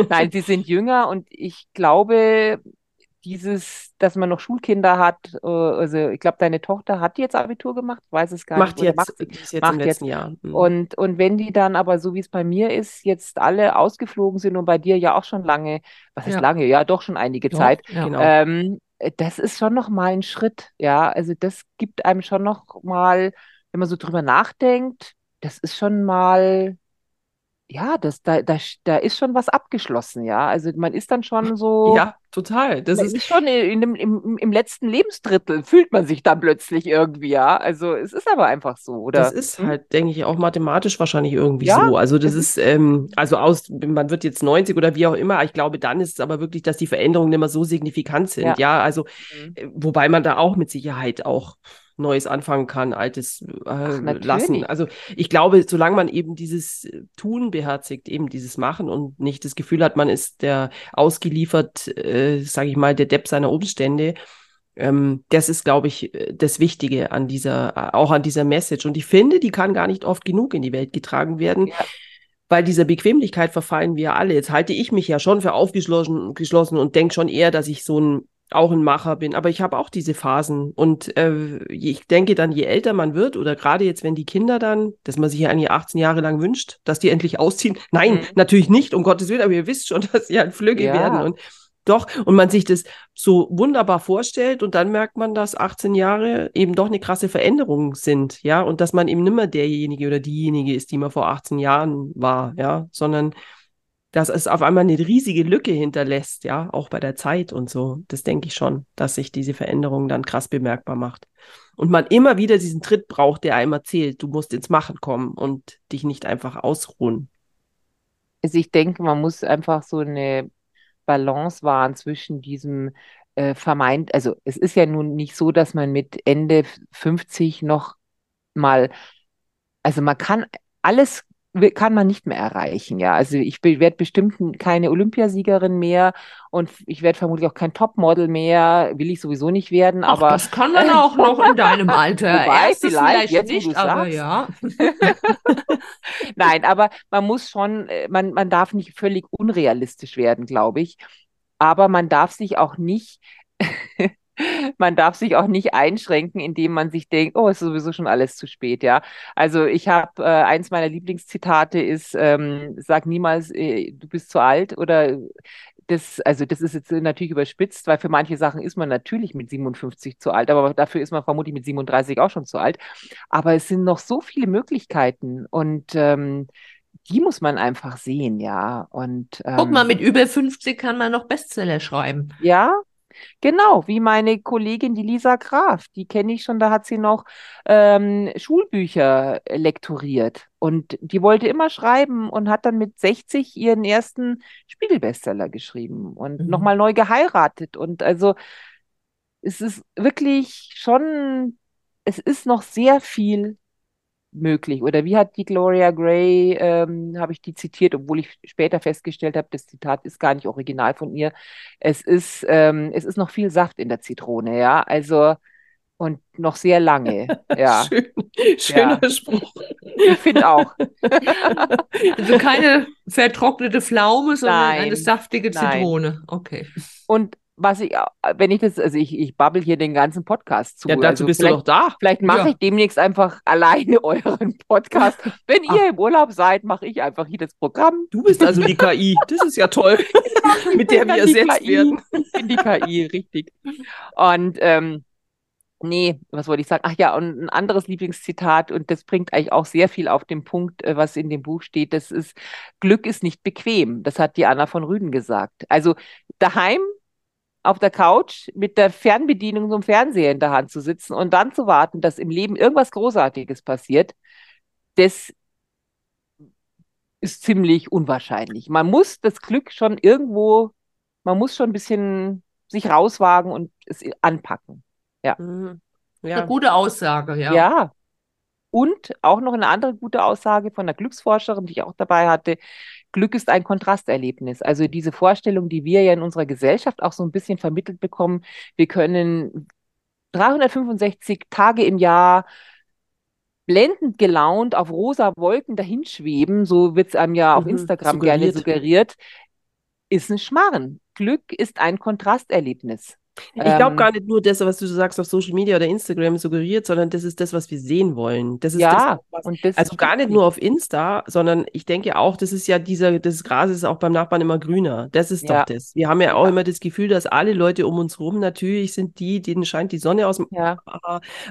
Nein, sie sind jünger und ich glaube, dieses, dass man noch Schulkinder hat, äh, also ich glaube, deine Tochter hat jetzt Abitur gemacht, weiß es gar macht nicht. Jetzt, macht jetzt, jetzt macht im letzten Jahr. Mhm. Und, und wenn die dann aber, so wie es bei mir ist, jetzt alle ausgeflogen sind und bei dir ja auch schon lange, was ja. lange, ja doch schon einige ja, Zeit. Genau. Ähm, das ist schon noch mal ein Schritt, ja, also das gibt einem schon noch mal, wenn man so drüber nachdenkt, das ist schon mal ja, das, da, da, da ist schon was abgeschlossen, ja. Also man ist dann schon so. Ja, total. Das ist, ist schon in, in, im, im letzten Lebensdrittel fühlt man sich dann plötzlich irgendwie, ja. Also es ist aber einfach so, oder? Das ist hm? halt, denke ich, auch mathematisch wahrscheinlich irgendwie ja, so. Also das ist, ähm, also aus, man wird jetzt 90 oder wie auch immer, ich glaube, dann ist es aber wirklich, dass die Veränderungen mehr so signifikant sind, ja. ja? Also, mhm. Äh, wobei man da auch mit Sicherheit auch Neues anfangen kann, Altes äh, Ach, lassen. Also ich glaube, solange man eben dieses äh, Tun beherzigt, eben dieses Machen und nicht das Gefühl hat, man ist der ausgeliefert, äh, sage ich mal, der Depp seiner Umstände, ähm, das ist, glaube ich, äh, das Wichtige an dieser, äh, auch an dieser Message. Und ich finde, die kann gar nicht oft genug in die Welt getragen werden. Ja weil dieser Bequemlichkeit verfallen wir alle. Jetzt halte ich mich ja schon für aufgeschlossen geschlossen und denke schon eher, dass ich so ein auch ein Macher bin, aber ich habe auch diese Phasen und äh, ich denke dann, je älter man wird oder gerade jetzt, wenn die Kinder dann, dass man sich ja eigentlich 18 Jahre lang wünscht, dass die endlich ausziehen. Nein, mhm. natürlich nicht, um Gottes Willen, aber ihr wisst schon, dass sie halt Flügge ja. werden und doch, und man sich das so wunderbar vorstellt und dann merkt man, dass 18 Jahre eben doch eine krasse Veränderung sind, ja, und dass man eben nimmer derjenige oder diejenige ist, die man vor 18 Jahren war, ja, sondern dass es auf einmal eine riesige Lücke hinterlässt, ja, auch bei der Zeit und so. Das denke ich schon, dass sich diese Veränderung dann krass bemerkbar macht. Und man immer wieder diesen Tritt braucht, der einem erzählt, du musst ins Machen kommen und dich nicht einfach ausruhen. Also ich denke, man muss einfach so eine Balance wahren zwischen diesem äh, vermeint, also es ist ja nun nicht so, dass man mit Ende 50 noch mal, also man kann alles kann man nicht mehr erreichen, ja. Also ich werde bestimmt keine Olympiasiegerin mehr und ich werde vermutlich auch kein Topmodel mehr, will ich sowieso nicht werden, Ach, aber das kann man auch noch in deinem Alter. Wobei, vielleicht, vielleicht jetzt, nicht, aber sagst. ja. Nein, aber man muss schon, äh, man, man darf nicht völlig unrealistisch werden, glaube ich. Aber man darf sich auch nicht man darf sich auch nicht einschränken, indem man sich denkt, oh, ist sowieso schon alles zu spät, ja. Also ich habe, äh, eins meiner Lieblingszitate ist, ähm, sag niemals, äh, du bist zu alt oder das, also das ist jetzt natürlich überspitzt, weil für manche Sachen ist man natürlich mit 57 zu alt, aber dafür ist man vermutlich mit 37 auch schon zu alt. Aber es sind noch so viele Möglichkeiten und ähm, die muss man einfach sehen, ja. Und ähm, guck mal, mit über 50 kann man noch Bestseller schreiben. Ja, Genau, wie meine Kollegin, die Lisa Graf, die kenne ich schon, da hat sie noch ähm, Schulbücher lektoriert und die wollte immer schreiben und hat dann mit 60 ihren ersten Spiegelbestseller geschrieben und mhm. nochmal neu geheiratet. Und also es ist wirklich schon, es ist noch sehr viel möglich. Oder wie hat die Gloria Gray, ähm, habe ich die zitiert, obwohl ich später festgestellt habe, das Zitat ist gar nicht original von ihr. Es ist, ähm, es ist noch viel Saft in der Zitrone, ja. Also und noch sehr lange. Ja. Schön, schöner ja. Spruch. Ich finde auch. also keine vertrocknete Pflaume, sondern Nein. eine saftige Zitrone. Nein. Okay. Und was ich, wenn ich das, also ich, ich babbel hier den ganzen Podcast zu. Ja, dazu also bist du doch da. Vielleicht mache ja. ich demnächst einfach alleine euren Podcast. Wenn Ach. ihr im Urlaub seid, mache ich einfach hier das Programm. Du bist also die KI. Das ist ja toll. Mit der wir ersetzt KI. werden. Ich bin die KI, richtig. Und ähm, Nee, was wollte ich sagen? Ach ja, und ein anderes Lieblingszitat, und das bringt eigentlich auch sehr viel auf den Punkt, äh, was in dem Buch steht, das ist, Glück ist nicht bequem. Das hat die Anna von Rüden gesagt. Also daheim auf der Couch mit der Fernbedienung zum Fernseher in der Hand zu sitzen und dann zu warten, dass im Leben irgendwas Großartiges passiert, das ist ziemlich unwahrscheinlich. Man muss das Glück schon irgendwo, man muss schon ein bisschen sich rauswagen und es anpacken. Ja. Mhm. ja. Eine gute Aussage, ja. Ja. Und auch noch eine andere gute Aussage von einer Glücksforscherin, die ich auch dabei hatte. Glück ist ein Kontrasterlebnis. Also diese Vorstellung, die wir ja in unserer Gesellschaft auch so ein bisschen vermittelt bekommen, wir können 365 Tage im Jahr blendend gelaunt auf rosa Wolken dahinschweben, so wird es einem ja auf mhm, Instagram suggeriert. gerne suggeriert, ist ein Schmarren. Glück ist ein Kontrasterlebnis. Ich glaube ähm, gar nicht nur das, was du sagst auf Social Media oder Instagram suggeriert, sondern das ist das, was wir sehen wollen. Das ist ja, das, was, das also gar nicht nur auf Insta, sondern ich denke auch, das ist ja dieser, das Gras ist auch beim Nachbarn immer grüner. Das ist ja. doch das. Wir haben ja auch ja. immer das Gefühl, dass alle Leute um uns rum natürlich sind die, denen scheint die Sonne aus dem ja.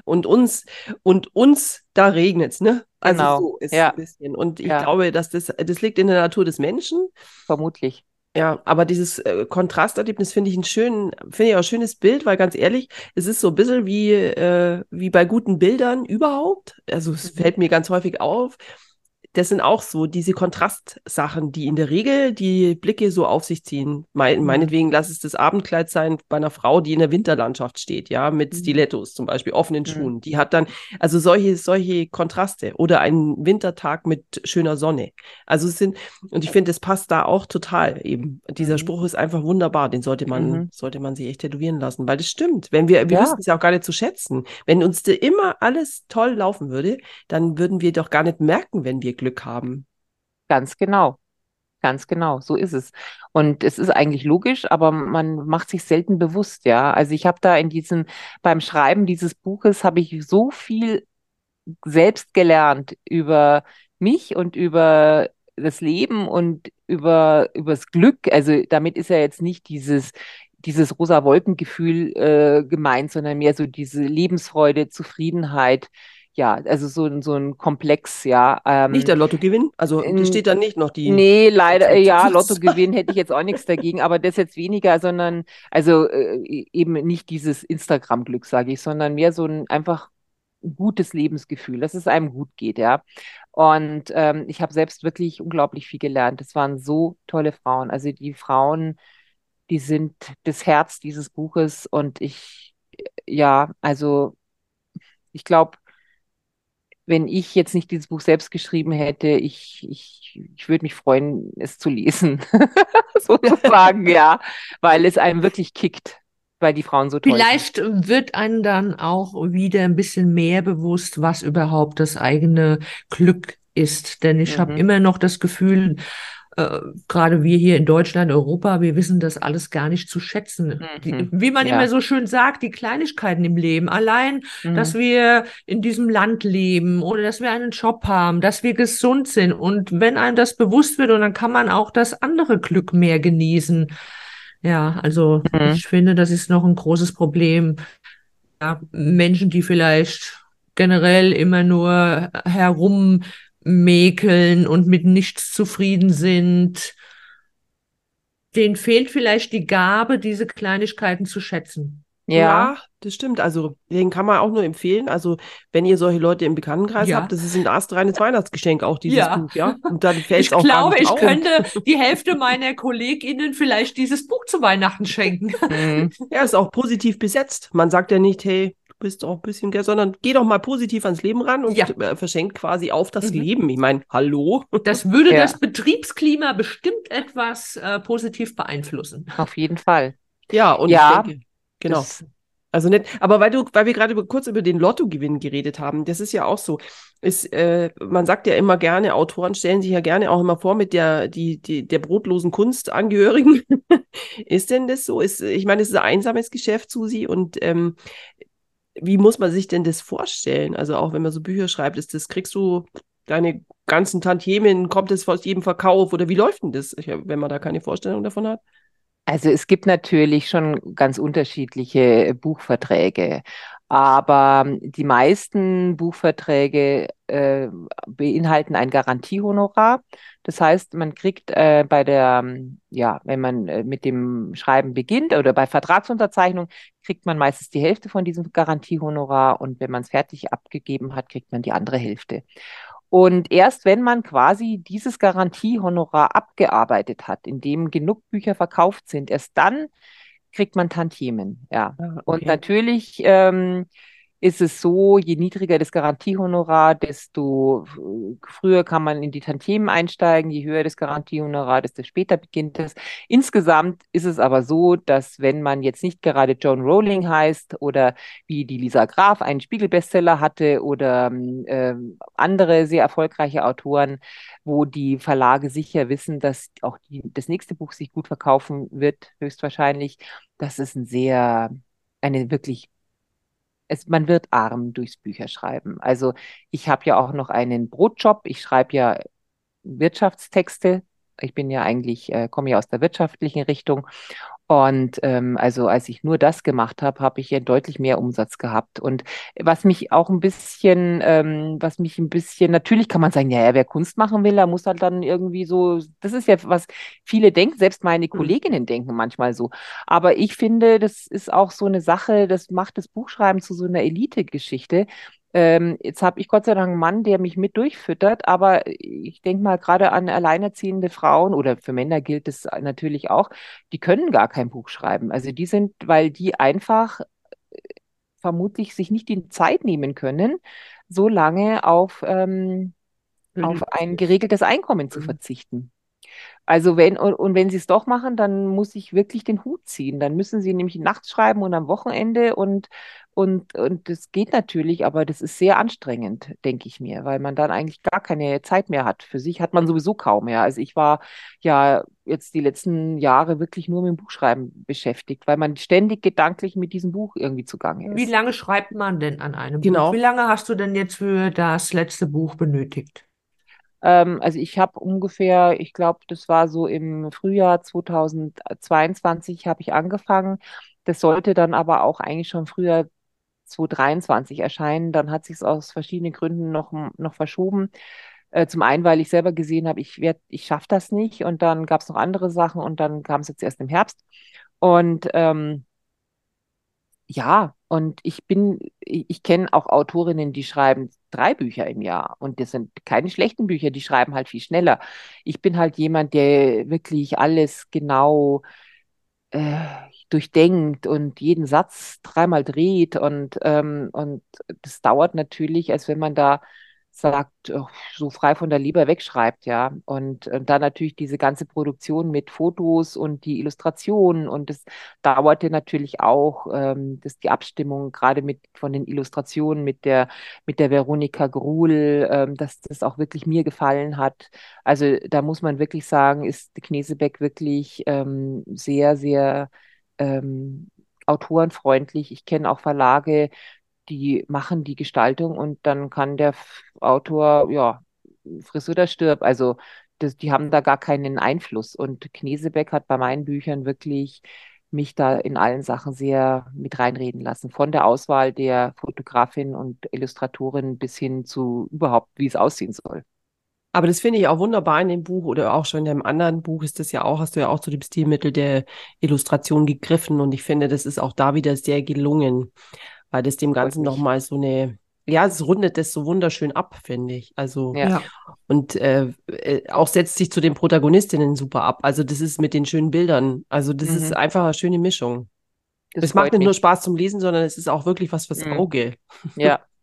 und uns und uns da regnet es, ne? Also genau. so ist ja. ein bisschen. Und ich glaube, dass das, das liegt in der Natur des Menschen. Vermutlich. Ja, aber dieses äh, Kontrasterlebnis finde ich ein schön, finde ich auch ein schönes Bild, weil ganz ehrlich, es ist so ein bisschen wie, äh, wie bei guten Bildern überhaupt. Also es mhm. fällt mir ganz häufig auf, das sind auch so diese Kontrastsachen, die in der Regel die Blicke so auf sich ziehen. Mein, mhm. meinetwegen lass es das Abendkleid sein bei einer Frau, die in der Winterlandschaft steht, ja, mit mhm. Stilettos zum Beispiel, offenen mhm. Schuhen. Die hat dann, also solche, solche Kontraste oder einen Wintertag mit schöner Sonne. Also es sind, und ich finde, das passt da auch total eben. Dieser mhm. Spruch ist einfach wunderbar, den sollte man, mhm. sollte man sich echt tätowieren lassen, weil das stimmt. Wenn wir, wir ja. wissen es ja auch gar nicht zu schätzen. Wenn uns da immer alles toll laufen würde, dann würden wir doch gar nicht merken, wenn wir Glück Glück haben. Ganz genau. Ganz genau, so ist es. Und es ist eigentlich logisch, aber man macht sich selten bewusst, ja. Also ich habe da in diesem, beim Schreiben dieses Buches habe ich so viel selbst gelernt über mich und über das Leben und über übers Glück. Also damit ist ja jetzt nicht dieses dieses rosa Wolkengefühl äh, gemeint, sondern mehr so diese Lebensfreude, Zufriedenheit, ja, also so, so ein Komplex, ja. Ähm, nicht der Lottogewinn? Also das steht da nicht noch die. Nee, leider, ja, Lottogewinn hätte ich jetzt auch nichts dagegen, aber das jetzt weniger, sondern also äh, e-, eben nicht dieses Instagram-Glück, sage ich, sondern mehr so ein einfach gutes Lebensgefühl, dass es einem gut geht, ja. Und ähm, ich habe selbst wirklich unglaublich viel gelernt. Es waren so tolle Frauen. Also die Frauen, die sind das Herz dieses Buches und ich, ja, also ich glaube, wenn ich jetzt nicht dieses Buch selbst geschrieben hätte, ich, ich, ich würde mich freuen, es zu lesen. Sozusagen, ja, weil es einem wirklich kickt, weil die Frauen so toll Vielleicht sind. wird einem dann auch wieder ein bisschen mehr bewusst, was überhaupt das eigene Glück ist. Denn ich mhm. habe immer noch das Gefühl, äh, gerade wir hier in Deutschland, Europa, wir wissen das alles gar nicht zu schätzen. Mhm. Die, wie man ja. immer so schön sagt, die Kleinigkeiten im Leben. Allein, mhm. dass wir in diesem Land leben oder dass wir einen Job haben, dass wir gesund sind. Und wenn einem das bewusst wird, und dann kann man auch das andere Glück mehr genießen. Ja, also mhm. ich finde, das ist noch ein großes Problem. Ja, Menschen, die vielleicht generell immer nur herum mäkeln und mit nichts zufrieden sind. Denen fehlt vielleicht die Gabe, diese Kleinigkeiten zu schätzen. Ja. ja. das stimmt. Also, den kann man auch nur empfehlen. Also, wenn ihr solche Leute im Bekanntenkreis ja. habt, das ist ein astreines Weihnachtsgeschenk, auch dieses ja. Buch, ja. Und dann fällt es auch glaube, ich auf. könnte die Hälfte meiner KollegInnen vielleicht dieses Buch zu Weihnachten schenken. Mhm. Ja, ist auch positiv besetzt. Man sagt ja nicht, hey, bist auch ein bisschen, sondern geh doch mal positiv ans Leben ran und ja. Äh, verschenkt quasi auf das mhm. Leben. Ich meine, hallo. Das würde ja. das Betriebsklima bestimmt etwas äh, positiv beeinflussen. Auf jeden Fall. Ja, und ja, ich denke, genau. Also nicht, aber weil du, weil wir gerade kurz über den Lottogewinn geredet haben, das ist ja auch so. Ist, äh, man sagt ja immer gerne, Autoren stellen sich ja gerne auch immer vor mit der, die, die, der brotlosen Kunst Angehörigen. ist denn das so? Ist, ich meine, es ist ein einsames Geschäft, Susi, und ähm, wie muss man sich denn das vorstellen? Also auch wenn man so Bücher schreibt, ist das, kriegst du deine ganzen Tantiemen, kommt es aus jedem Verkauf oder wie läuft denn das, wenn man da keine Vorstellung davon hat? Also es gibt natürlich schon ganz unterschiedliche Buchverträge, aber die meisten Buchverträge äh, beinhalten ein Garantiehonorar. Das heißt, man kriegt äh, bei der, ja, wenn man äh, mit dem Schreiben beginnt oder bei Vertragsunterzeichnung, kriegt man meistens die Hälfte von diesem Garantiehonorar und wenn man es fertig abgegeben hat, kriegt man die andere Hälfte. Und erst wenn man quasi dieses Garantiehonorar abgearbeitet hat, in dem genug Bücher verkauft sind, erst dann kriegt man Tantiemen. Ja. Ah, okay. Und natürlich ähm, ist es so, je niedriger das Garantiehonorar, desto früher kann man in die Tantiemen einsteigen, je höher das Garantiehonorar, desto später beginnt es. Insgesamt ist es aber so, dass wenn man jetzt nicht gerade Joan Rowling heißt oder wie die Lisa Graf einen Spiegelbestseller hatte oder äh, andere sehr erfolgreiche Autoren, wo die Verlage sicher wissen, dass auch die, das nächste Buch sich gut verkaufen wird, höchstwahrscheinlich, das ist ein sehr, eine wirklich es, man wird arm durchs Bücherschreiben. Also ich habe ja auch noch einen Brotjob. Ich schreibe ja Wirtschaftstexte. Ich bin ja eigentlich, äh, komme ja aus der wirtschaftlichen Richtung und ähm, also als ich nur das gemacht habe, habe ich ja deutlich mehr Umsatz gehabt. Und was mich auch ein bisschen, ähm, was mich ein bisschen, natürlich kann man sagen, ja, wer Kunst machen will, er muss halt dann irgendwie so, das ist ja, was viele denken, selbst meine mhm. Kolleginnen denken manchmal so. Aber ich finde, das ist auch so eine Sache, das macht das Buchschreiben zu so einer Elite-Geschichte. Ähm, jetzt habe ich Gott sei Dank einen Mann, der mich mit durchfüttert, aber ich denke mal gerade an alleinerziehende Frauen oder für Männer gilt es natürlich auch, die können gar kein Buch schreiben. Also die sind, weil die einfach äh, vermutlich sich nicht die Zeit nehmen können, so lange auf, ähm, auf ein geregeltes Einkommen zu mhm. verzichten. Also wenn, und, und wenn sie es doch machen, dann muss ich wirklich den Hut ziehen. Dann müssen sie nämlich nachts schreiben und am Wochenende und, und, und das geht natürlich, aber das ist sehr anstrengend, denke ich mir, weil man dann eigentlich gar keine Zeit mehr hat. Für sich hat man sowieso kaum mehr. Also ich war ja jetzt die letzten Jahre wirklich nur mit dem Buchschreiben beschäftigt, weil man ständig gedanklich mit diesem Buch irgendwie zugange ist. Wie lange schreibt man denn an einem genau. Buch? Wie lange hast du denn jetzt für das letzte Buch benötigt? Ähm, also ich habe ungefähr, ich glaube, das war so im Frühjahr 2022 habe ich angefangen. Das sollte dann aber auch eigentlich schon früher 2023 erscheinen. Dann hat sich es aus verschiedenen Gründen noch, noch verschoben. Äh, zum einen, weil ich selber gesehen habe, ich ich schaffe das nicht. Und dann gab es noch andere Sachen und dann kam es jetzt erst im Herbst. Und ähm, ja, und ich bin, ich, ich kenne auch Autorinnen, die schreiben drei Bücher im Jahr. Und das sind keine schlechten Bücher, die schreiben halt viel schneller. Ich bin halt jemand, der wirklich alles genau äh, durchdenkt und jeden Satz dreimal dreht und, ähm, und das dauert natürlich, als wenn man da sagt, oh, so frei von der Leber wegschreibt, ja. Und, und dann natürlich diese ganze Produktion mit Fotos und die Illustrationen und das dauerte natürlich auch, ähm, dass die Abstimmung gerade mit von den Illustrationen mit der mit der Veronika Gruhl, ähm, dass das auch wirklich mir gefallen hat. Also da muss man wirklich sagen, ist Knesebeck wirklich ähm, sehr, sehr ähm, autorenfreundlich. Ich kenne auch Verlage, die machen die Gestaltung und dann kann der Autor, ja, friss oder stirb. Also das, die haben da gar keinen Einfluss. Und Knesebeck hat bei meinen Büchern wirklich mich da in allen Sachen sehr mit reinreden lassen. Von der Auswahl der Fotografin und Illustratorin bis hin zu überhaupt, wie es aussehen soll. Aber das finde ich auch wunderbar in dem Buch oder auch schon in einem anderen Buch ist das ja auch, hast du ja auch zu dem Stilmittel der Illustration gegriffen und ich finde, das ist auch da wieder sehr gelungen weil das dem Ganzen nochmal so eine, ja, es rundet das so wunderschön ab, finde ich. Also, ja. und äh, äh, auch setzt sich zu den Protagonistinnen super ab. Also, das ist mit den schönen Bildern. Also, das mhm. ist einfach eine schöne Mischung. Es macht nicht mich. nur Spaß zum Lesen, sondern es ist auch wirklich was fürs mhm. Auge. Ja,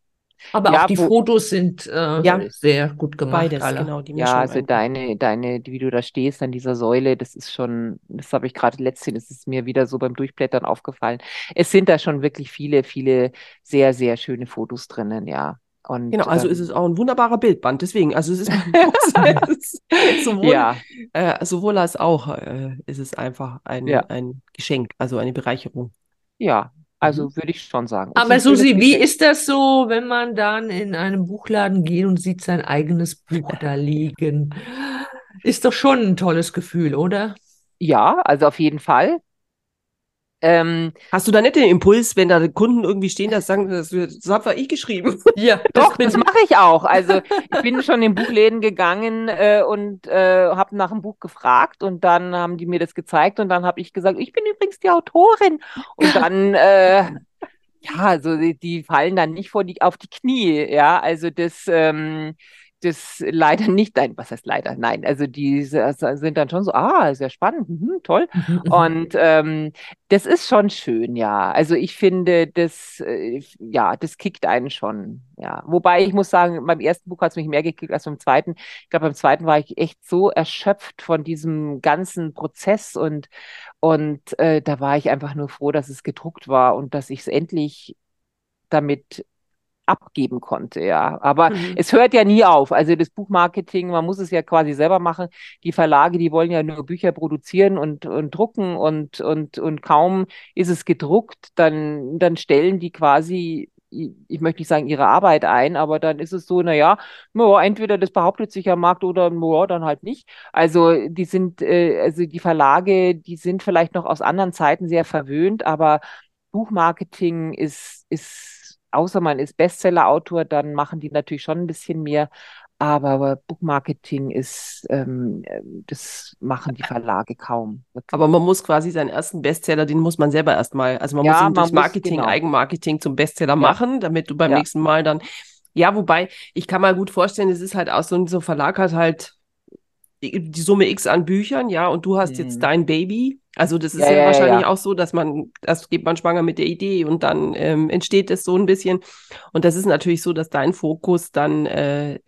Aber ja, auch die Fotos sind äh, ja, sehr gut gemacht. Beides, alle. genau. Die ja, also deine, deine, wie du da stehst an dieser Säule, das ist schon, das habe ich gerade letztens, ist mir wieder so beim Durchblättern aufgefallen. Es sind da schon wirklich viele, viele sehr, sehr schöne Fotos drinnen, ja. Und, genau, also ähm, ist es auch ein wunderbarer Bildband. Deswegen, also es ist, sowohl, ja. äh, sowohl als auch äh, ist es einfach ein, ja. ein Geschenk, also eine Bereicherung. Ja, also mhm. würde ich schon sagen. Aber Susi, wie ist das so, wenn man dann in einem Buchladen geht und sieht sein eigenes Buch da liegen? Ist doch schon ein tolles Gefühl, oder? Ja, also auf jeden Fall. Ähm, Hast du da nicht den Impuls, wenn da Kunden irgendwie stehen, dass sagen, das, das habe ich geschrieben? Ja, doch, das mache ich auch. Also ich bin schon in Buchläden gegangen äh, und äh, habe nach einem Buch gefragt und dann haben die mir das gezeigt und dann habe ich gesagt, ich bin übrigens die Autorin. Und dann äh, ja, also die, die, fallen dann nicht vor die, auf die Knie, ja. Also das ähm, das leider nicht, nein, was heißt leider? Nein, also die sind dann schon so, ah, sehr spannend, mhm, toll. Und ähm, das ist schon schön, ja. Also ich finde, das, äh, ja, das kickt einen schon, ja. Wobei ich muss sagen, beim ersten Buch hat es mich mehr gekickt als beim zweiten. Ich glaube, beim zweiten war ich echt so erschöpft von diesem ganzen Prozess und, und äh, da war ich einfach nur froh, dass es gedruckt war und dass ich es endlich damit abgeben konnte, ja. Aber mhm. es hört ja nie auf. Also das Buchmarketing, man muss es ja quasi selber machen. Die Verlage, die wollen ja nur Bücher produzieren und, und drucken und, und, und kaum ist es gedruckt, dann, dann stellen die quasi ich möchte nicht sagen, ihre Arbeit ein, aber dann ist es so, naja, no, entweder das behauptet sich am Markt oder no, dann halt nicht. Also die sind, äh, also die Verlage, die sind vielleicht noch aus anderen Zeiten sehr verwöhnt, aber Buchmarketing ist, ist außer man ist Bestseller-Autor, dann machen die natürlich schon ein bisschen mehr. Aber Bookmarketing ist, ähm, das machen die Verlage kaum. Wirklich. Aber man muss quasi seinen ersten Bestseller, den muss man selber erstmal, also man ja, muss ihn durch Marketing, muss, genau. Eigenmarketing zum Bestseller ja. machen, damit du beim ja. nächsten Mal dann, ja, wobei, ich kann mal gut vorstellen, es ist halt auch so, so ein Verlag hat halt die Summe X an Büchern, ja, und du hast mhm. jetzt dein Baby. Also das ist ja, ja wahrscheinlich ja. auch so, dass man, das geht man schwanger mit der Idee und dann ähm, entsteht es so ein bisschen. Und das ist natürlich so, dass dein Fokus dann, äh,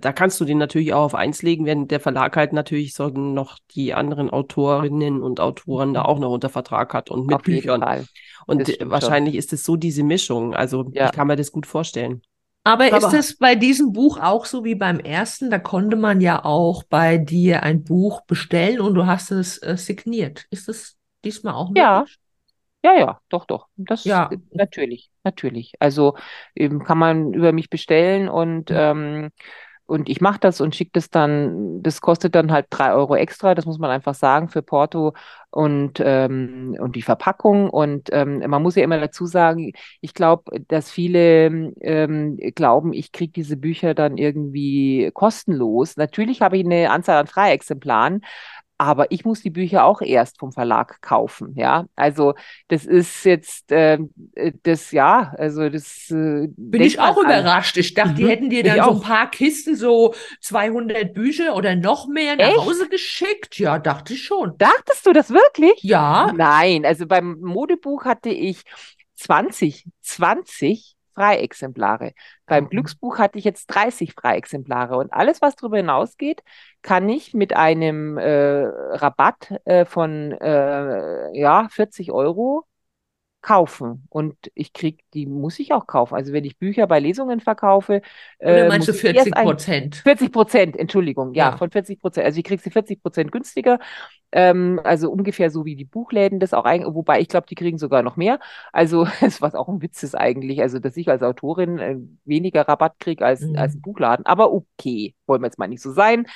da kannst du den natürlich auch auf eins legen, wenn der Verlag halt natürlich so noch die anderen Autorinnen und Autoren da auch noch unter Vertrag hat und mit auf Büchern. Und wahrscheinlich schon. ist es so diese Mischung. Also ich kann mir das gut vorstellen. Aber, Aber ist es bei diesem Buch auch so wie beim ersten? Da konnte man ja auch bei dir ein Buch bestellen und du hast es äh, signiert. Ist es diesmal auch möglich? Ja. Ja, ja, doch, doch. Das ja. natürlich, natürlich. Also eben kann man über mich bestellen und ja. ähm, und ich mache das und schicke das dann, das kostet dann halt drei Euro extra, das muss man einfach sagen, für Porto und, ähm, und die Verpackung. Und ähm, man muss ja immer dazu sagen, ich glaube, dass viele ähm, glauben, ich kriege diese Bücher dann irgendwie kostenlos. Natürlich habe ich eine Anzahl an Freiexemplaren, aber ich muss die Bücher auch erst vom Verlag kaufen, ja. Also das ist jetzt äh, das ja, also das äh, bin ich auch überrascht. Ich dachte, mhm. die hätten dir dann so ein paar Kisten, so 200 Bücher oder noch mehr nach Echt? Hause geschickt. Ja, dachte ich schon. Dachtest du das wirklich? Ja. Nein, also beim Modebuch hatte ich 20, 20 Freiexemplare. Beim mhm. Glücksbuch hatte ich jetzt 30 Freiexemplare und alles, was darüber hinausgeht, kann ich mit einem äh, Rabatt äh, von äh, ja, 40 Euro kaufen. Und ich kriege, die muss ich auch kaufen. Also wenn ich Bücher bei Lesungen verkaufe. Oder äh, meinst du 40 Prozent? 40 Prozent, Entschuldigung, ja, ja, von 40 Prozent. Also ich kriege sie 40 Prozent günstiger. Ähm, also ungefähr so wie die Buchläden das auch eigentlich, wobei ich glaube, die kriegen sogar noch mehr. Also was auch ein Witz ist eigentlich, also dass ich als Autorin äh, weniger Rabatt kriege als, mhm. als ein Buchladen. Aber okay, wollen wir jetzt mal nicht so sein.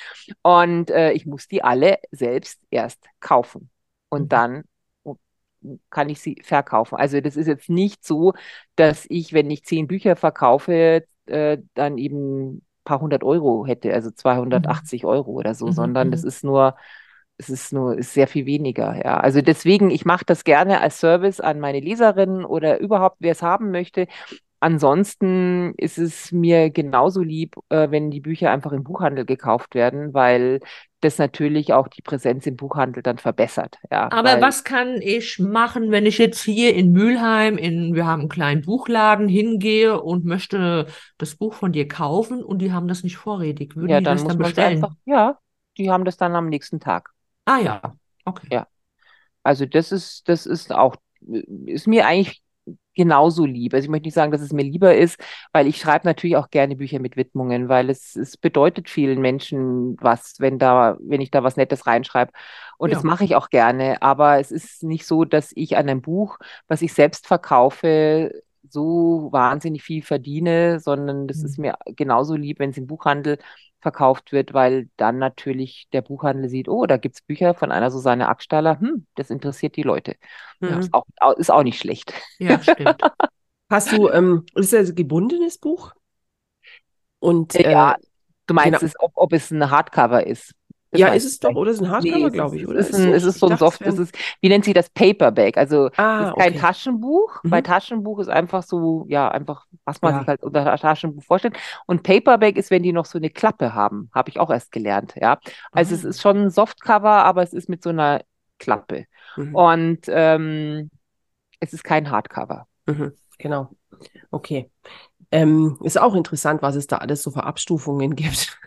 Und äh, ich muss die alle selbst erst kaufen. Und mhm. dann kann ich sie verkaufen. Also das ist jetzt nicht so, dass ich, wenn ich zehn Bücher verkaufe, äh, dann eben ein paar hundert Euro hätte, also 280 mhm. Euro oder so, mhm. sondern das mhm. ist nur, es ist nur ist sehr viel weniger. Ja, also deswegen, ich mache das gerne als Service an meine Leserinnen oder überhaupt, wer es haben möchte. Ansonsten ist es mir genauso lieb, äh, wenn die Bücher einfach im Buchhandel gekauft werden, weil das natürlich auch die Präsenz im Buchhandel dann verbessert. Ja, Aber was kann ich machen, wenn ich jetzt hier in Mülheim, in, wir haben einen kleinen Buchladen, hingehe und möchte das Buch von dir kaufen und die haben das nicht vorrätig? Würden ja, die dann das muss dann bestellen? Einfach, ja, die haben das dann am nächsten Tag. Ah ja, okay. Ja. Also das ist, das ist auch, ist mir eigentlich genauso lieb. Also ich möchte nicht sagen, dass es mir lieber ist, weil ich schreibe natürlich auch gerne Bücher mit Widmungen, weil es, es bedeutet vielen Menschen was, wenn da, wenn ich da was Nettes reinschreibe. Und ja. das mache ich auch gerne. Aber es ist nicht so, dass ich an einem Buch, was ich selbst verkaufe, so wahnsinnig viel verdiene, sondern das mhm. ist mir genauso lieb, wenn es im Buchhandel verkauft wird, weil dann natürlich der Buchhandel sieht, oh, da gibt es Bücher von einer Susanne Ackstaller, hm, das interessiert die Leute. Mhm. Ist, auch, ist auch nicht schlecht. Ja, stimmt. Hast du, ähm, ist das ein gebundenes Buch? Und äh, ja, du meinst, genau. es, ob, ob es ein Hardcover ist. Das ja, ist es doch, oder ist ein Hardcover, nee, glaube ich, oder? Es ist, ein, es ist so ein Soft, es ist, wie nennt sich das Paperback? Also ah, es ist kein okay. Taschenbuch. Mhm. Bei Taschenbuch ist einfach so, ja, einfach, was man ja. sich halt unter Taschenbuch vorstellt. Und Paperback ist, wenn die noch so eine Klappe haben, habe ich auch erst gelernt, ja. Also mhm. es ist schon ein Softcover, aber es ist mit so einer Klappe. Mhm. Und ähm, es ist kein Hardcover. Mhm. Genau. Okay. Ähm, ist auch interessant, was es da alles so für Abstufungen gibt.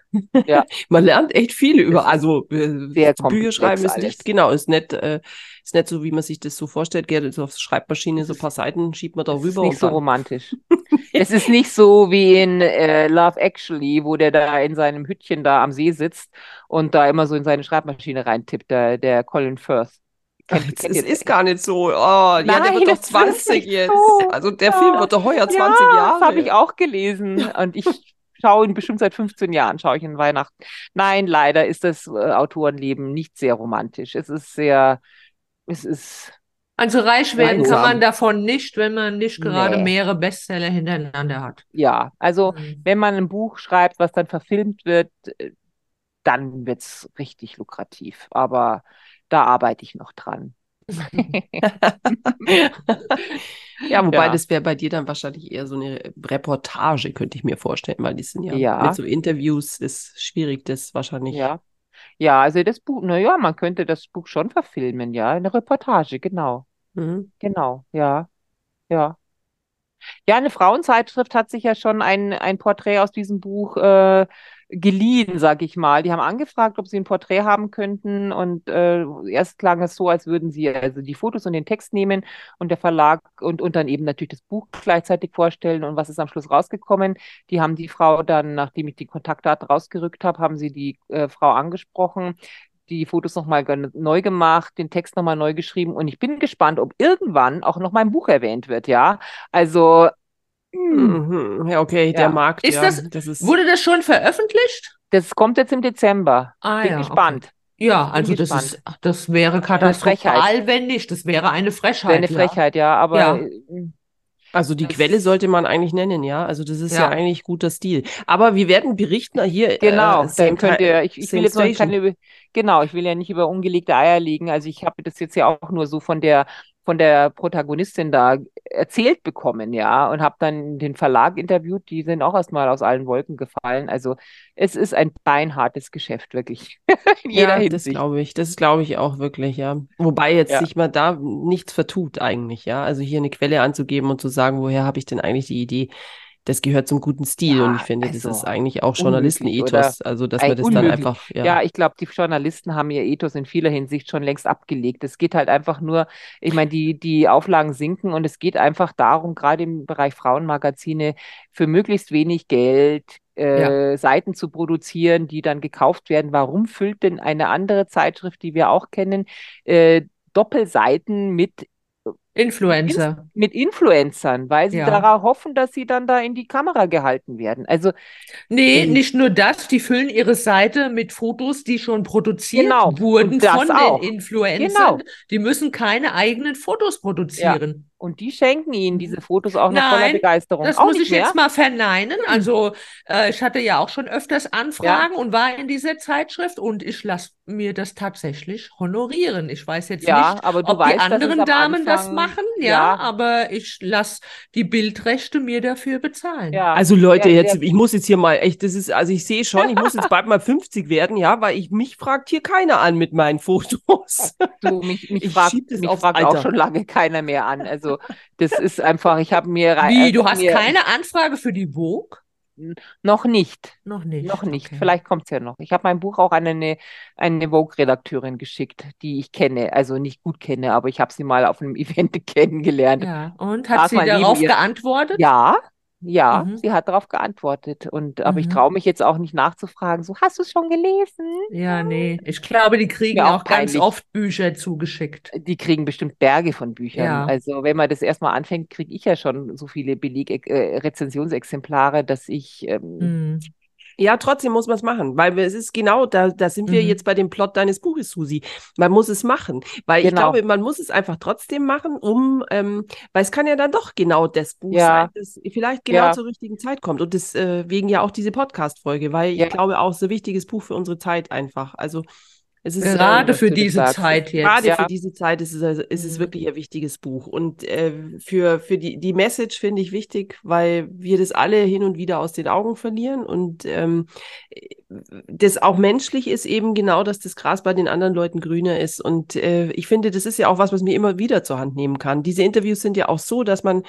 Ja. Man lernt echt viel über, also äh, Bücher schreiben ist nicht, genau, ist nicht, äh, ist nicht so, wie man sich das so vorstellt, geht so auf Schreibmaschine, so ein paar Seiten schiebt man da rüber. Ist nicht so romantisch. es ist nicht so wie in äh, Love Actually, wo der da in seinem Hütchen da am See sitzt und da immer so in seine Schreibmaschine reintippt, der, der Colin Firth. Es ist gar nicht so. Oh, Nein, ja, der wird doch 20 jetzt. So. Also der ja. Film wird doch heuer 20 ja, Jahre. Das habe ich auch gelesen. Und ich schaue ihn bestimmt seit 15 Jahren, schaue ich in Weihnachten. Nein, leider ist das äh, Autorenleben nicht sehr romantisch. Es ist sehr, es ist. Also reich werden kann man davon nicht, wenn man nicht gerade nee. mehrere Bestseller hintereinander hat. Ja, also mhm. wenn man ein Buch schreibt, was dann verfilmt wird, äh, dann wird es richtig lukrativ. Aber da arbeite ich noch dran. ja, wobei ja. das wäre bei dir dann wahrscheinlich eher so eine Reportage, könnte ich mir vorstellen, weil die sind ja, ja. mit so Interviews ist schwierig, das wahrscheinlich. Ja. Ja, also das Buch, naja, man könnte das Buch schon verfilmen, ja, eine Reportage, genau. Mhm. Genau, ja, ja. Ja, eine Frauenzeitschrift hat sich ja schon ein, ein Porträt aus diesem Buch äh, geliehen, sag ich mal. Die haben angefragt, ob sie ein Porträt haben könnten und äh, erst klang es so, als würden sie also die Fotos und den Text nehmen und der Verlag und, und dann eben natürlich das Buch gleichzeitig vorstellen und was ist am Schluss rausgekommen. Die haben die Frau dann, nachdem ich die Kontaktdaten rausgerückt habe, haben sie die äh, Frau angesprochen, die Fotos nochmal neu gemacht, den Text nochmal neu geschrieben und ich bin gespannt, ob irgendwann auch noch mein Buch erwähnt wird, ja. Also Mhm. Ja, okay, ja. der Markt. Ist ja, das, das ist... Wurde das schon veröffentlicht? Das kommt jetzt im Dezember. Ah, Bin ja, gespannt. Okay. Ja, also das, ist, das wäre katastrophal, wenn nicht. Das wäre eine Frechheit. Wäre eine Frechheit, ja, aber. Ja. Äh, also die das Quelle sollte man eigentlich nennen, ja. Also das ist ja, ja eigentlich guter Stil. Aber wir werden berichten hier. Äh, genau, äh, dann könnt ihr, ich, ich will jetzt noch keine, genau, ich will ja nicht über ungelegte Eier legen. Also ich habe das jetzt ja auch nur so von der von der Protagonistin da erzählt bekommen, ja, und habe dann den Verlag interviewt, die sind auch erstmal aus allen Wolken gefallen. Also es ist ein beinhartes Geschäft, wirklich. In jeder ja, Hinsicht. das glaube ich. Das glaube ich auch wirklich, ja. Wobei jetzt ja. sich mal da nichts vertut eigentlich, ja. Also hier eine Quelle anzugeben und zu sagen, woher habe ich denn eigentlich die Idee? Das gehört zum guten Stil ja, und ich finde, also das ist eigentlich auch Journalistenethos, also dass man das unmöglich. dann einfach. Ja, ja ich glaube, die Journalisten haben ihr Ethos in vieler Hinsicht schon längst abgelegt. Es geht halt einfach nur, ich meine, die, die Auflagen sinken und es geht einfach darum, gerade im Bereich Frauenmagazine, für möglichst wenig Geld äh, ja. Seiten zu produzieren, die dann gekauft werden. Warum füllt denn eine andere Zeitschrift, die wir auch kennen, äh, Doppelseiten mit Influencer. Mit Influencern, weil sie ja. darauf hoffen, dass sie dann da in die Kamera gehalten werden. Also Nee, nicht nur das, die füllen ihre Seite mit Fotos, die schon produziert genau. wurden von auch. den Influencern. Genau. Die müssen keine eigenen Fotos produzieren. Ja. Und die schenken ihnen diese Fotos auch noch Nein, voller Begeisterung. Das auch muss ich mehr? jetzt mal verneinen. Also äh, ich hatte ja auch schon öfters Anfragen ja. und war in dieser Zeitschrift und ich lasse mir das tatsächlich honorieren. Ich weiß jetzt ja, nicht, ob weißt, die anderen Damen Anfang, das machen, ja, ja. aber ich lasse die Bildrechte mir dafür bezahlen. Ja. Also Leute, jetzt, ich muss jetzt hier mal echt, das ist, also ich sehe schon, ich muss jetzt bald mal 50 werden, ja, weil ich mich fragt hier keiner an mit meinen Fotos. Du, mich, mich fragt, mich fragt auch schon lange keiner mehr an. Also das ist einfach, ich habe mir Wie, du hast mir, keine Anfrage für die Vogue? Noch nicht. Noch nicht. Noch nicht. Okay. Vielleicht kommt es ja noch. Ich habe mein Buch auch an eine, eine Vogue-Redakteurin geschickt, die ich kenne, also nicht gut kenne, aber ich habe sie mal auf einem Event kennengelernt. Ja, und hat sie darauf geantwortet? Ja, ja, mhm. sie hat darauf geantwortet. Und aber mhm. ich traue mich jetzt auch nicht nachzufragen. So, hast du es schon gelesen? Ja, nee. Ich glaube, die kriegen auch, auch ganz oft Bücher zugeschickt. Die kriegen bestimmt Berge von Büchern. Ja. Also wenn man das erstmal anfängt, kriege ich ja schon so viele Beleg äh, Rezensionsexemplare, dass ich ähm, mhm. Ja, trotzdem muss man es machen, weil es ist genau, da, da sind wir mhm. jetzt bei dem Plot deines Buches, Susi. Man muss es machen, weil genau. ich glaube, man muss es einfach trotzdem machen, um, ähm, weil es kann ja dann doch genau das Buch ja. sein, das vielleicht genau ja. zur richtigen Zeit kommt. Und deswegen äh, ja auch diese Podcast-Folge, weil ja. ich glaube auch so wichtiges Buch für unsere Zeit einfach. Also es ist, gerade äh, für diese sagst. Zeit jetzt. Gerade ja. für diese Zeit ist es, also, ist es mhm. wirklich ein wichtiges Buch. Und äh, für, für die, die Message finde ich wichtig, weil wir das alle hin und wieder aus den Augen verlieren. Und ähm, das auch menschlich ist eben genau, dass das Gras bei den anderen Leuten grüner ist. Und äh, ich finde, das ist ja auch was, was mir immer wieder zur Hand nehmen kann. Diese Interviews sind ja auch so, dass man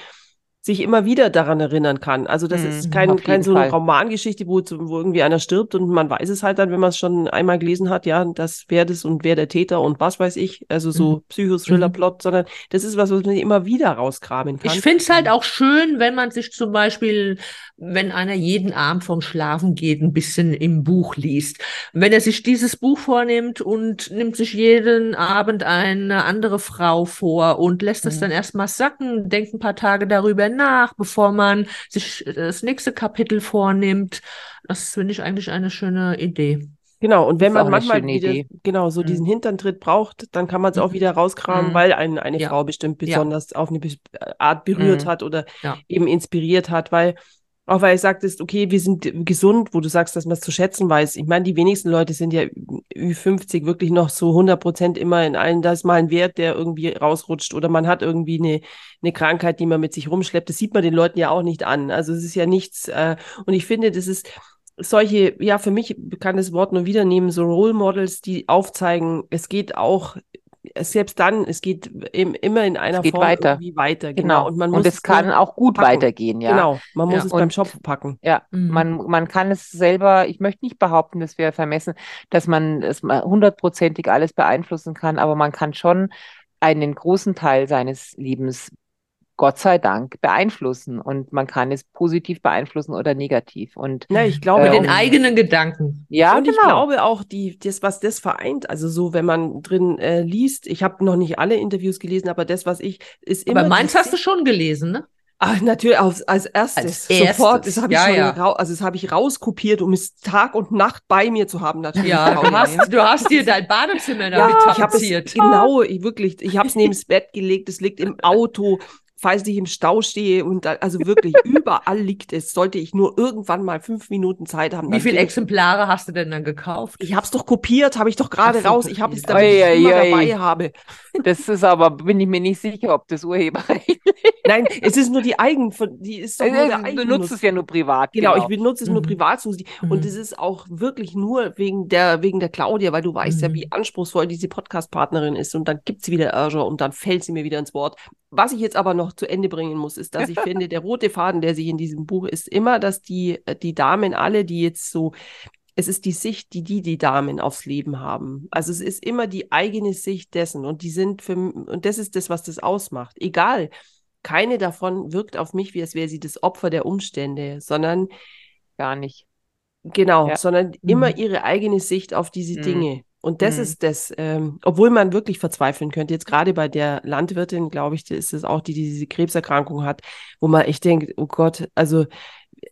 sich immer wieder daran erinnern kann. Also das mhm, ist kein, kein so eine Fall. Romangeschichte, wo, wo irgendwie einer stirbt und man weiß es halt dann, wenn man es schon einmal gelesen hat, ja, das wer das und wer der Täter und was weiß ich, also so mhm. Psychothriller-Plot, mhm. sondern das ist was, was man immer wieder rauskramen kann. Ich finde es halt auch schön, wenn man sich zum Beispiel, wenn einer jeden Abend vom Schlafen geht, ein bisschen im Buch liest. Wenn er sich dieses Buch vornimmt und nimmt sich jeden Abend eine andere Frau vor und lässt es mhm. dann erstmal sacken, denkt ein paar Tage darüber nach, bevor man sich das nächste Kapitel vornimmt. Das finde ich eigentlich eine schöne Idee. Genau, und wenn man manchmal wieder, genau, so mhm. diesen Hinterntritt braucht, dann kann man es auch mhm. wieder rauskramen, mhm. weil ein, eine ja. Frau bestimmt besonders ja. auf eine Art berührt mhm. hat oder ja. eben inspiriert hat, weil auch weil ich sagtest, okay, wir sind gesund, wo du sagst, dass man es zu schätzen weiß. Ich meine, die wenigsten Leute sind ja Ü50 wirklich noch so 100 Prozent immer in allen, da ist mal ein Wert, der irgendwie rausrutscht oder man hat irgendwie eine, eine Krankheit, die man mit sich rumschleppt. Das sieht man den Leuten ja auch nicht an. Also es ist ja nichts. Äh, und ich finde, das ist solche, ja, für mich kann das Wort nur wieder nehmen, so Role Models, die aufzeigen, es geht auch selbst dann, es geht im, immer in einer Form weiter. irgendwie weiter. Genau. genau. Und, man muss und es kann auch gut packen. weitergehen, ja. Genau, man muss ja. es und, beim Schopf packen. Ja, mhm. man, man kann es selber, ich möchte nicht behaupten, das wäre vermessen, dass man es hundertprozentig alles beeinflussen kann, aber man kann schon einen großen Teil seines Lebens Gott sei Dank beeinflussen und man kann es positiv beeinflussen oder negativ und ja, ich glaube ähm, den eigenen Gedanken ja und genau. ich glaube auch die das was das vereint also so wenn man drin äh, liest ich habe noch nicht alle Interviews gelesen aber das was ich ist immer aber meins hast du schon gelesen ne Ach, natürlich als, als erstes. Als erstes. Sofort. Das habe ich ja, schon ja. also das habe ich rauskopiert, um es Tag und Nacht bei mir zu haben. Natürlich. Ja, du hast, du hast dir dein Badezimmer damit ja, tapeziert. Ich habe es genau, ich wirklich, ich habe es neben das Bett gelegt, es liegt im Auto falls ich im Stau stehe und da, also wirklich überall liegt es, sollte ich nur irgendwann mal fünf Minuten Zeit haben. Wie viele Exemplare hast du denn dann gekauft? Ich habe es doch kopiert, habe ich doch gerade so, raus. Ich habe es, damit ich immer dabei habe. Das ist aber, bin ich mir nicht sicher, ob das Urheberrecht Nein, es ist nur die Eigen, die ist doch nur der Du benutzt es ja nur privat. Genau, genau. ich benutze es mhm. nur privat. Mhm. Und es ist auch wirklich nur wegen der, wegen der Claudia, weil du weißt mhm. ja, wie anspruchsvoll diese Podcast-Partnerin ist. Und dann gibt sie wieder Ärger und dann fällt sie mir wieder ins Wort. Was ich jetzt aber noch zu Ende bringen muss, ist, dass ich finde, der rote Faden, der sich in diesem Buch ist, immer, dass die, die Damen alle, die jetzt so es ist die Sicht, die die, die Damen aufs Leben haben. Also es ist immer die eigene Sicht dessen und die sind für, und das ist das, was das ausmacht. Egal, keine davon wirkt auf mich, wie als wäre sie das Opfer der Umstände, sondern gar nicht. Genau, ja. sondern mhm. immer ihre eigene Sicht auf diese mhm. Dinge. Und das mhm. ist das, ähm, obwohl man wirklich verzweifeln könnte. Jetzt gerade bei der Landwirtin, glaube ich, ist es auch, die, die diese Krebserkrankung hat, wo man echt denkt, oh Gott, also,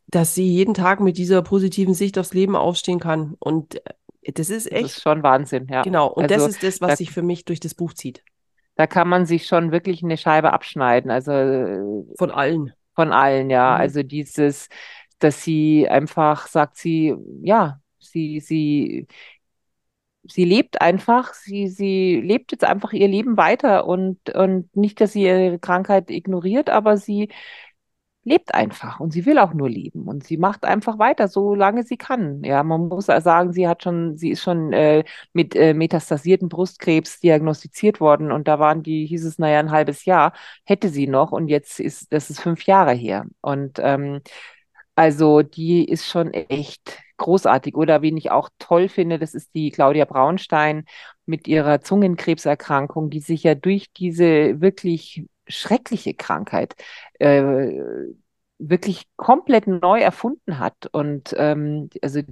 dass sie jeden Tag mit dieser positiven Sicht aufs Leben aufstehen kann. Und äh, das ist echt. Das ist schon Wahnsinn, ja. Genau. Und also, das ist das, was sich für mich durch das Buch zieht da kann man sich schon wirklich eine Scheibe abschneiden. Also von allen. Von allen, ja. Mhm. Also dieses, dass sie einfach sagt, sie, ja, sie, sie, sie lebt einfach, sie, sie lebt jetzt einfach ihr Leben weiter und, und nicht, dass sie ihre Krankheit ignoriert, aber sie lebt einfach und sie will auch nur leben und sie macht einfach weiter, solange sie kann. Ja, man muss sagen, sie hat schon, sie ist schon äh, mit äh, metastasierten Brustkrebs diagnostiziert worden und da waren die, hieß es, naja, ein halbes Jahr hätte sie noch und jetzt ist, das ist fünf Jahre her und ähm, also die ist schon echt großartig. Oder wen ich auch toll finde, das ist die Claudia Braunstein mit ihrer Zungenkrebserkrankung, die sich ja durch diese wirklich schreckliche Krankheit äh, wirklich komplett neu erfunden hat. Und ähm, also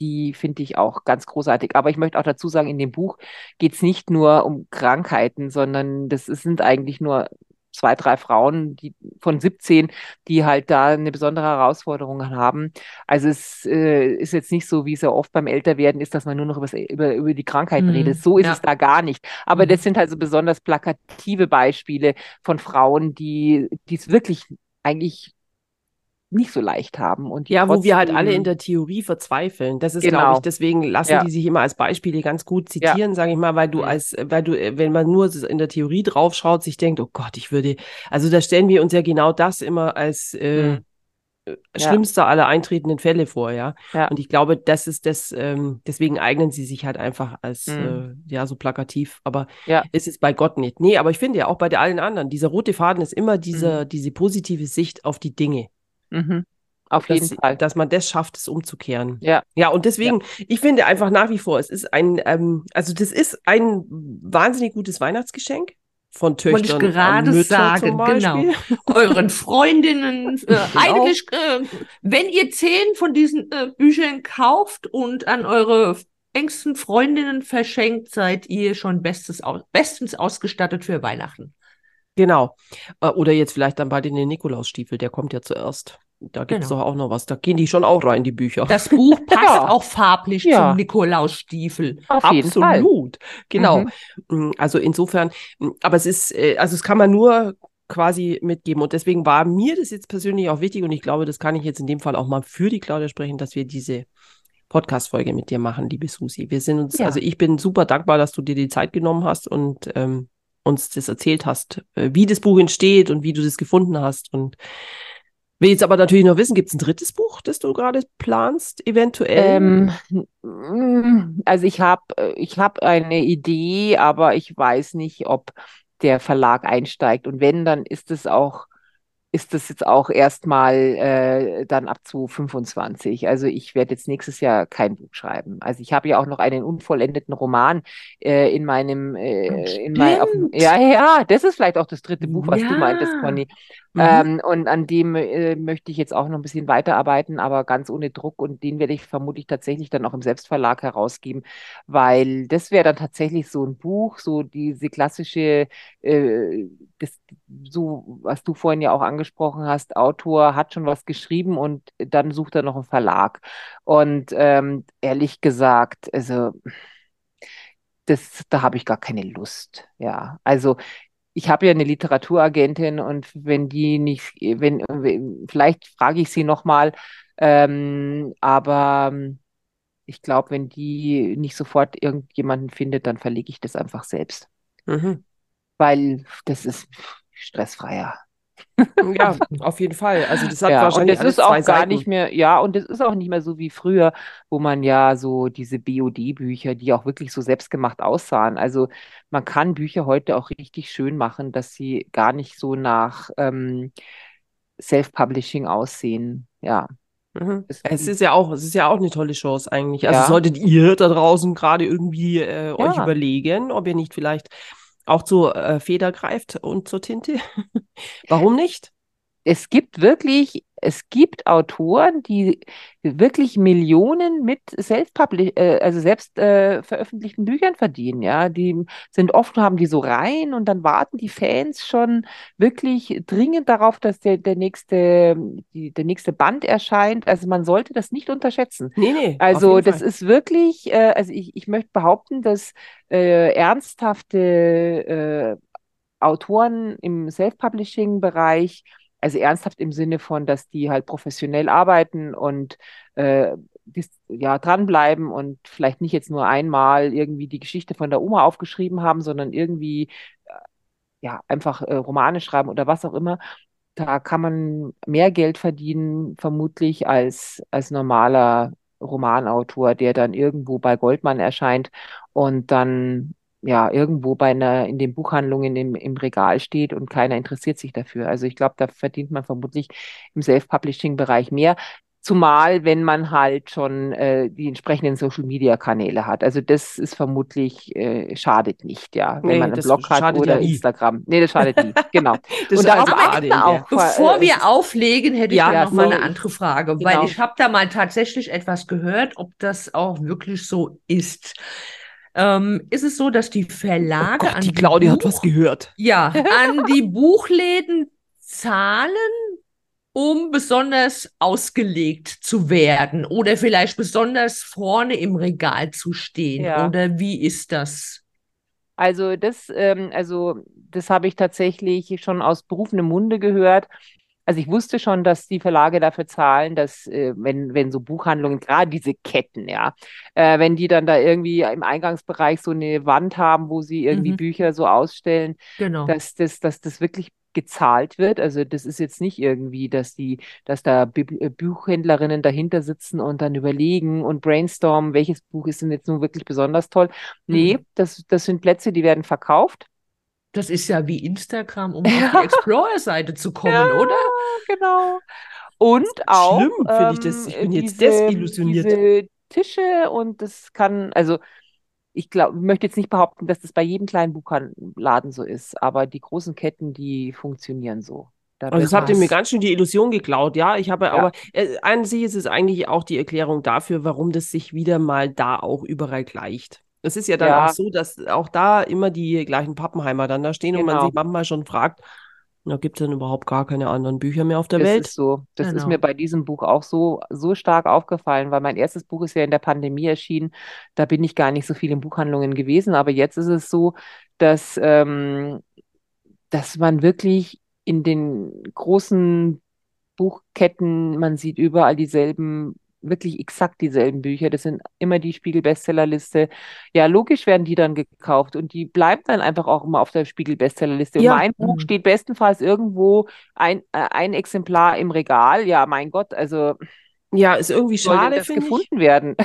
die finde ich auch ganz großartig. Aber ich möchte auch dazu sagen, in dem Buch geht es nicht nur um Krankheiten, sondern das sind eigentlich nur zwei, drei Frauen, die von 17, die halt da eine besondere Herausforderung haben. Also es äh, ist jetzt nicht so, wie es ja oft beim Älterwerden ist, dass man nur noch über, über die Krankheiten mhm. redet. So ist ja. es da gar nicht. Aber mhm. das sind halt so besonders plakative Beispiele von Frauen, die es wirklich eigentlich nicht so leicht haben. Und ja, wo wir halt alle in der Theorie verzweifeln. Das ist, genau. glaube ich, deswegen lassen ja. die sich immer als Beispiele ganz gut zitieren, ja. sage ich mal, weil du mhm. als, weil du, wenn man nur in der Theorie draufschaut, sich denkt, oh Gott, ich würde, also da stellen wir uns ja genau das immer als äh, mhm. Äh, schlimmster ja. aller eintretenden Fälle vor, ja? ja. Und ich glaube, das ist das, ähm, deswegen eignen sie sich halt einfach als, mhm. äh, ja, so plakativ. Aber ja. ist es bei Gott nicht. Nee, aber ich finde ja auch bei allen anderen, dieser rote Faden ist immer dieser, mhm. diese positive Sicht auf die Dinge. Mhm. Auf dass, jeden Fall. Dass man das schafft, es umzukehren. Ja. Ja, und deswegen, ja. ich finde einfach nach wie vor, es ist ein, ähm, also das ist ein wahnsinnig gutes Weihnachtsgeschenk von Töchtern. Wollte ich gerade sagen, genau. Euren Freundinnen, äh, genau. eigentlich, äh, wenn ihr zehn von diesen äh, Büchern kauft und an eure engsten Freundinnen verschenkt, seid ihr schon bestes, bestens ausgestattet für Weihnachten. Genau. Äh, oder jetzt vielleicht dann bei den Nikolausstiefel, der kommt ja zuerst. Da gibt es genau. doch auch noch was. Da gehen die schon auch rein, die Bücher. Das Buch passt ja. auch farblich ja. zum Nikolausstiefel. Auf Absolut. Genau. Mhm. Mm, also insofern, mm, aber es ist, äh, also es kann man nur quasi mitgeben. Und deswegen war mir das jetzt persönlich auch wichtig und ich glaube, das kann ich jetzt in dem Fall auch mal für die Claudia sprechen, dass wir diese Podcast-Folge mit dir machen, liebe Susi. Wir sind uns, ja. also ich bin super dankbar, dass du dir die Zeit genommen hast und ähm, uns das erzählt hast, äh, wie das Buch entsteht und wie du das gefunden hast. Und will jetzt aber natürlich noch wissen, gibt es ein drittes Buch, das du gerade planst, eventuell? Ähm, also ich habe äh, ich hab eine Idee, aber ich weiß nicht, ob der Verlag einsteigt. Und wenn, dann ist es auch ist das jetzt auch erstmal äh, dann ab zu 25. Also ich werde jetzt nächstes Jahr kein Buch schreiben. Also ich habe ja auch noch einen unvollendeten Roman äh, in meinem äh, in mein, auf, ja ja, das ist vielleicht auch das dritte Buch, was ja. du meintest, Conny. Mhm. Ähm, und an dem äh, möchte ich jetzt auch noch ein bisschen weiterarbeiten, aber ganz ohne Druck. Und den werde ich vermutlich tatsächlich dann auch im Selbstverlag herausgeben, weil das wäre dann tatsächlich so ein Buch, so diese klassische, äh, das, so was du vorhin ja auch angesprochen hast, Autor hat schon was geschrieben und dann sucht er noch einen Verlag. Und ähm, ehrlich gesagt, also das, da habe ich gar keine Lust. Ja, also ich habe ja eine Literaturagentin und wenn die nicht, wenn, vielleicht frage ich sie nochmal, ähm, aber ich glaube, wenn die nicht sofort irgendjemanden findet, dann verlege ich das einfach selbst. Mhm. Weil das ist stressfreier. Ja, auf jeden Fall. Also das hat ja, wahrscheinlich und das ist auch gar Seiten. nicht mehr, ja, und es ist auch nicht mehr so wie früher, wo man ja so diese BOD-Bücher, die auch wirklich so selbstgemacht aussahen. Also man kann Bücher heute auch richtig schön machen, dass sie gar nicht so nach ähm, Self-Publishing aussehen. Ja. Mhm. Es ist ja auch, es ist ja auch eine tolle Chance eigentlich. Also ja. solltet ihr da draußen gerade irgendwie äh, ja. euch überlegen, ob ihr nicht vielleicht auch zur äh, Feder greift und zur Tinte. Warum nicht? Es gibt wirklich es gibt Autoren, die wirklich Millionen mit self äh, also selbst äh, veröffentlichten Büchern verdienen. Ja, die sind oft haben die so rein und dann warten die Fans schon wirklich dringend darauf, dass der, der nächste die, der nächste Band erscheint. Also man sollte das nicht unterschätzen. Nee, nee. Also das Fall. ist wirklich, äh, also ich, ich möchte behaupten, dass äh, ernsthafte äh, Autoren im Self-Publishing-Bereich also ernsthaft im Sinne von, dass die halt professionell arbeiten und äh, dis, ja, dranbleiben und vielleicht nicht jetzt nur einmal irgendwie die Geschichte von der Oma aufgeschrieben haben, sondern irgendwie äh, ja einfach äh, Romane schreiben oder was auch immer. Da kann man mehr Geld verdienen, vermutlich, als, als normaler Romanautor, der dann irgendwo bei Goldmann erscheint und dann ja, irgendwo bei einer, in den Buchhandlungen im, im Regal steht und keiner interessiert sich dafür. Also ich glaube, da verdient man vermutlich im Self-Publishing-Bereich mehr. Zumal, wenn man halt schon äh, die entsprechenden Social-Media-Kanäle hat. Also das ist vermutlich, äh, schadet nicht, ja, wenn nee, man einen Blog hat oder ja Instagram. Nee, das schadet nie, genau. das Und also auch, Bevor äh, wir auflegen, hätte ja, ich ja noch mal eine andere Frage, genau. weil ich habe da mal tatsächlich etwas gehört, ob das auch wirklich so ist ähm, ist es so, dass die Verlage oh Gott, an die Claudia Buch, hat was gehört. Ja, an die Buchläden zahlen, um besonders ausgelegt zu werden oder vielleicht besonders vorne im Regal zu stehen. Ja. Oder wie ist das? Also das, ähm, also das habe ich tatsächlich schon aus berufenem Munde gehört. Also ich wusste schon, dass die Verlage dafür zahlen, dass äh, wenn, wenn so Buchhandlungen, gerade diese Ketten, ja, äh, wenn die dann da irgendwie im Eingangsbereich so eine Wand haben, wo sie irgendwie mhm. Bücher so ausstellen, genau. dass, das, dass das wirklich gezahlt wird. Also das ist jetzt nicht irgendwie, dass die, dass da äh, Buchhändlerinnen dahinter sitzen und dann überlegen und brainstormen, welches Buch ist denn jetzt nun wirklich besonders toll. Nee, mhm. das, das sind Plätze, die werden verkauft das ist ja wie Instagram, um ja. auf die Explorer-Seite zu kommen, ja, oder? Genau. Und auch. Schlimm finde ich das. Ich bin diese, jetzt desillusioniert. Diese Tische und das kann, also ich glaube, möchte jetzt nicht behaupten, dass das bei jedem kleinen Buchladen so ist, aber die großen Ketten, die funktionieren so. Also das habt ihr mir ganz schön die Illusion geklaut, ja. Ich habe ja. aber äh, an sich ist es eigentlich auch die Erklärung dafür, warum das sich wieder mal da auch überall gleicht. Es ist ja dann ja. auch so, dass auch da immer die gleichen Pappenheimer dann da stehen genau. und man sich genau. manchmal schon fragt, da gibt es dann überhaupt gar keine anderen Bücher mehr auf der das Welt. Das ist so. Das genau. ist mir bei diesem Buch auch so, so stark aufgefallen, weil mein erstes Buch ist ja in der Pandemie erschienen. Da bin ich gar nicht so viel in Buchhandlungen gewesen, aber jetzt ist es so, dass, ähm, dass man wirklich in den großen Buchketten, man sieht überall dieselben wirklich exakt dieselben Bücher. Das sind immer die Spiegel-Bestsellerliste. Ja, logisch werden die dann gekauft und die bleiben dann einfach auch immer auf der Spiegel-Bestsellerliste. Ja. mein Buch mhm. steht bestenfalls irgendwo ein, äh, ein Exemplar im Regal. Ja, mein Gott, also ja, ist irgendwie schade, das gefunden ich. werden.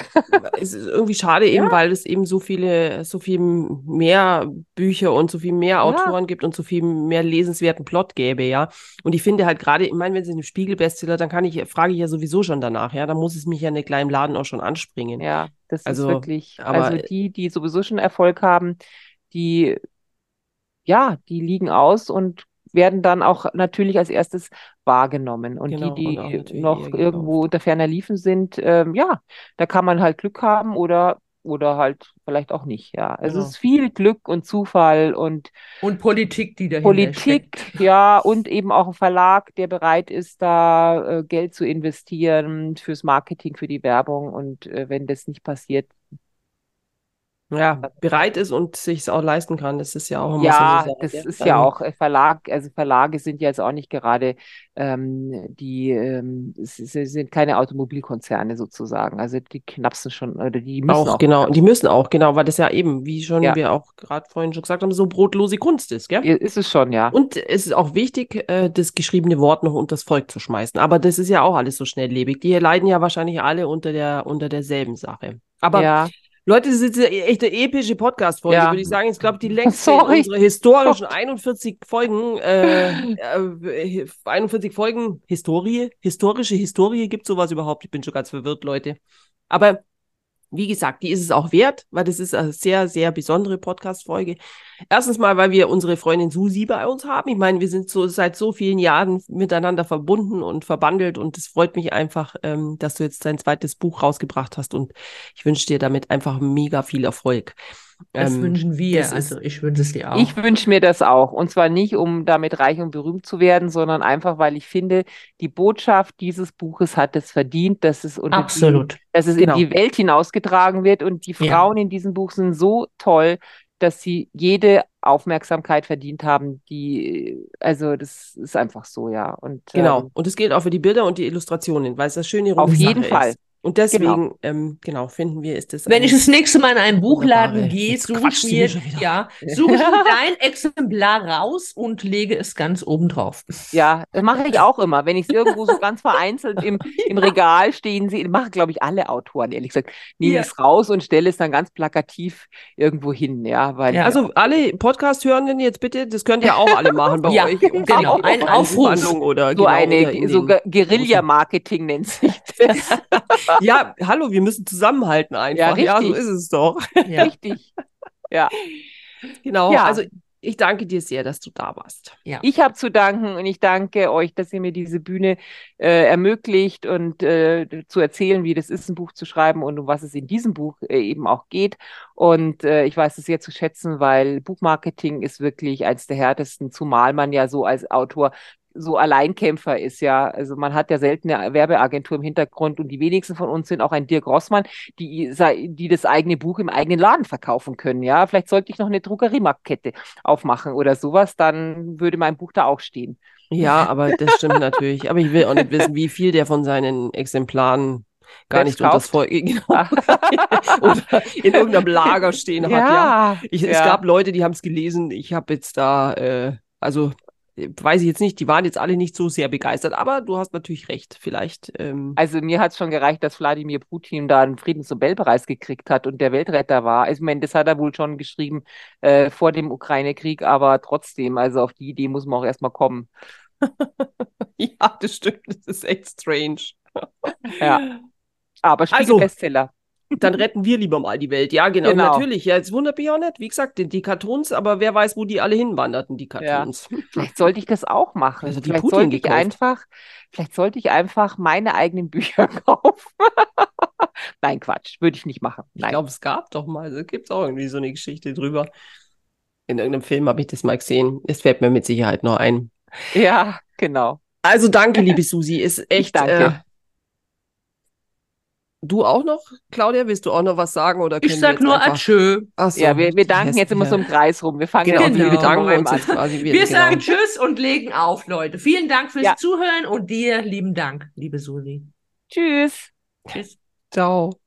es ist irgendwie schade eben, ja. weil es eben so viele, so viel mehr Bücher und so viel mehr Autoren ja. gibt und so viel mehr lesenswerten Plot gäbe, ja. Und ich finde halt gerade, ich meine, wenn sie einen Spiegel-Bestseller, dann kann ich, frage ich ja sowieso schon danach, ja. Da muss es mich ja in kleinen Laden auch schon anspringen. Ja, das also, ist wirklich, aber, also die, die sowieso schon Erfolg haben, die, ja, die liegen aus und werden dann auch natürlich als erstes wahrgenommen. Und genau, die, die noch irgendwo unter ferner Liefen sind, ähm, ja, da kann man halt Glück haben oder oder halt vielleicht auch nicht, ja. Also genau. Es ist viel Glück und Zufall und und Politik, die dahinter Politik, steckt. ja, und eben auch ein Verlag, der bereit ist, da äh, Geld zu investieren fürs Marketing, für die Werbung und äh, wenn das nicht passiert, ja, bereit ist und sich es auch leisten kann. Das ist ja auch immer ja, so. Das ja, das ist ja auch äh, Verlag, also Verlage sind ja jetzt auch nicht gerade ähm, die ähm, sie sind keine Automobilkonzerne sozusagen. Also die knapsen schon oder die müssen auch, auch genau, knapsen. die müssen auch genau, weil das ja eben, wie schon ja. wir auch gerade vorhin schon gesagt haben, so brotlose Kunst ist, gell? Ist es schon, ja. Und es ist auch wichtig, äh, das geschriebene Wort noch unter das Volk zu schmeißen. Aber das ist ja auch alles so schnelllebig. Die leiden ja wahrscheinlich alle unter der unter derselben Sache. Aber ja. Leute, das ist eine echte epische Podcast-Folge, ja. würde ich sagen. Ich glaube, die längste unserer historischen 41 Folgen, äh, äh, 41 Folgen Historie, historische Historie, gibt sowas überhaupt? Ich bin schon ganz verwirrt, Leute. Aber wie gesagt, die ist es auch wert, weil das ist eine sehr, sehr besondere Podcast-Folge. Erstens mal, weil wir unsere Freundin Susi bei uns haben. Ich meine, wir sind so seit so vielen Jahren miteinander verbunden und verbandelt und es freut mich einfach, ähm, dass du jetzt dein zweites Buch rausgebracht hast und ich wünsche dir damit einfach mega viel Erfolg. Das ähm, wünschen wir. Also ich wünsche es dir auch. Ich wünsche mir das auch. Und zwar nicht, um damit reich und berühmt zu werden, sondern einfach, weil ich finde, die Botschaft dieses Buches hat es verdient, dass es, unter Absolut. Die, dass es genau. in die Welt hinausgetragen wird. Und die Frauen ja. in diesem Buch sind so toll, dass sie jede Aufmerksamkeit verdient haben, die, also das ist einfach so, ja. Und, genau. Ähm, und es gilt auch für die Bilder und die Illustrationen, weil es das schöne Auf jeden Sache Fall. Ist. Und deswegen, genau. Ähm, genau, finden wir, ist das. Wenn ich das nächste Mal in einen Buchladen gehe, suche ich mir, ja, suche ich dein Exemplar raus und lege es ganz oben drauf. Ja, das mache ich auch immer. Wenn ich es irgendwo so ganz vereinzelt im, im Regal stehen sehe, machen, glaube ich, alle Autoren, ehrlich gesagt, nehme ja. ich es raus und stelle es dann ganz plakativ irgendwo hin, ja. Weil, ja, also alle Podcast-Hörenden jetzt bitte, das könnt ihr auch alle machen bei ja, euch. Genau, ein Aufruf. Oder, so genau, eine, so Guerilla-Marketing nennt sich ja, hallo, wir müssen zusammenhalten einfach. Ja, ja so ist es doch. Ja. Richtig. Ja. Genau. Ja. Also ich danke dir sehr, dass du da warst. Ja. Ich habe zu danken und ich danke euch, dass ihr mir diese Bühne äh, ermöglicht und äh, zu erzählen, wie das ist, ein Buch zu schreiben und um was es in diesem Buch äh, eben auch geht. Und äh, ich weiß es sehr zu schätzen, weil Buchmarketing ist wirklich eines der härtesten, zumal man ja so als Autor so Alleinkämpfer ist, ja. Also man hat ja selten eine Werbeagentur im Hintergrund und die wenigsten von uns sind auch ein Dirk Rossmann, die, die das eigene Buch im eigenen Laden verkaufen können, ja. Vielleicht sollte ich noch eine Druckeriemarktkette aufmachen oder sowas, dann würde mein Buch da auch stehen. Ja, aber das stimmt natürlich. Aber ich will auch nicht wissen, wie viel der von seinen Exemplaren gar nicht unter das Volk genau. oder in irgendeinem Lager stehen hat. Ja, ja. Ich, ja. Es gab Leute, die haben es gelesen. Ich habe jetzt da, äh, also weiß ich jetzt nicht, die waren jetzt alle nicht so sehr begeistert, aber du hast natürlich recht, vielleicht. Ähm also mir hat es schon gereicht, dass Wladimir Putin da einen Friedensnobelpreis gekriegt hat und der Weltretter war. Ich meine, das hat er wohl schon geschrieben äh, vor dem Ukraine-Krieg, aber trotzdem, also auf die Idee muss man auch erstmal kommen. ja, das stimmt, das ist echt strange. ja. Aber Spiegel-Bestseller. Also, dann retten wir lieber mal die Welt. Ja, genau. genau. Natürlich. Ja, jetzt wundert mich auch nicht. Wie gesagt, die, die Cartoons, aber wer weiß, wo die alle hinwanderten, die Cartoons. Ja. Vielleicht sollte ich das auch machen. Also vielleicht Putin sollte ich einfach, vielleicht sollte ich einfach meine eigenen Bücher kaufen. Nein, Quatsch, würde ich nicht machen. Nein. Ich glaube, es gab doch mal, es gibt auch irgendwie so eine Geschichte drüber. In irgendeinem Film habe ich das mal gesehen. Es fällt mir mit Sicherheit noch ein. Ja, genau. Also danke, liebe Susi. Ist echt. danke. Äh, Du auch noch, Claudia? Willst du auch noch was sagen? Oder ich sag nur einfach... Adieu. So, ja, wir, wir danken jetzt immer so im Kreis rum. Wir fangen genau, genau. wir danken uns jetzt quasi wieder. Wir genau. sagen Tschüss und legen auf, Leute. Vielen Dank fürs ja. Zuhören und dir lieben Dank, liebe Susi. Tschüss. Tschüss. Ciao.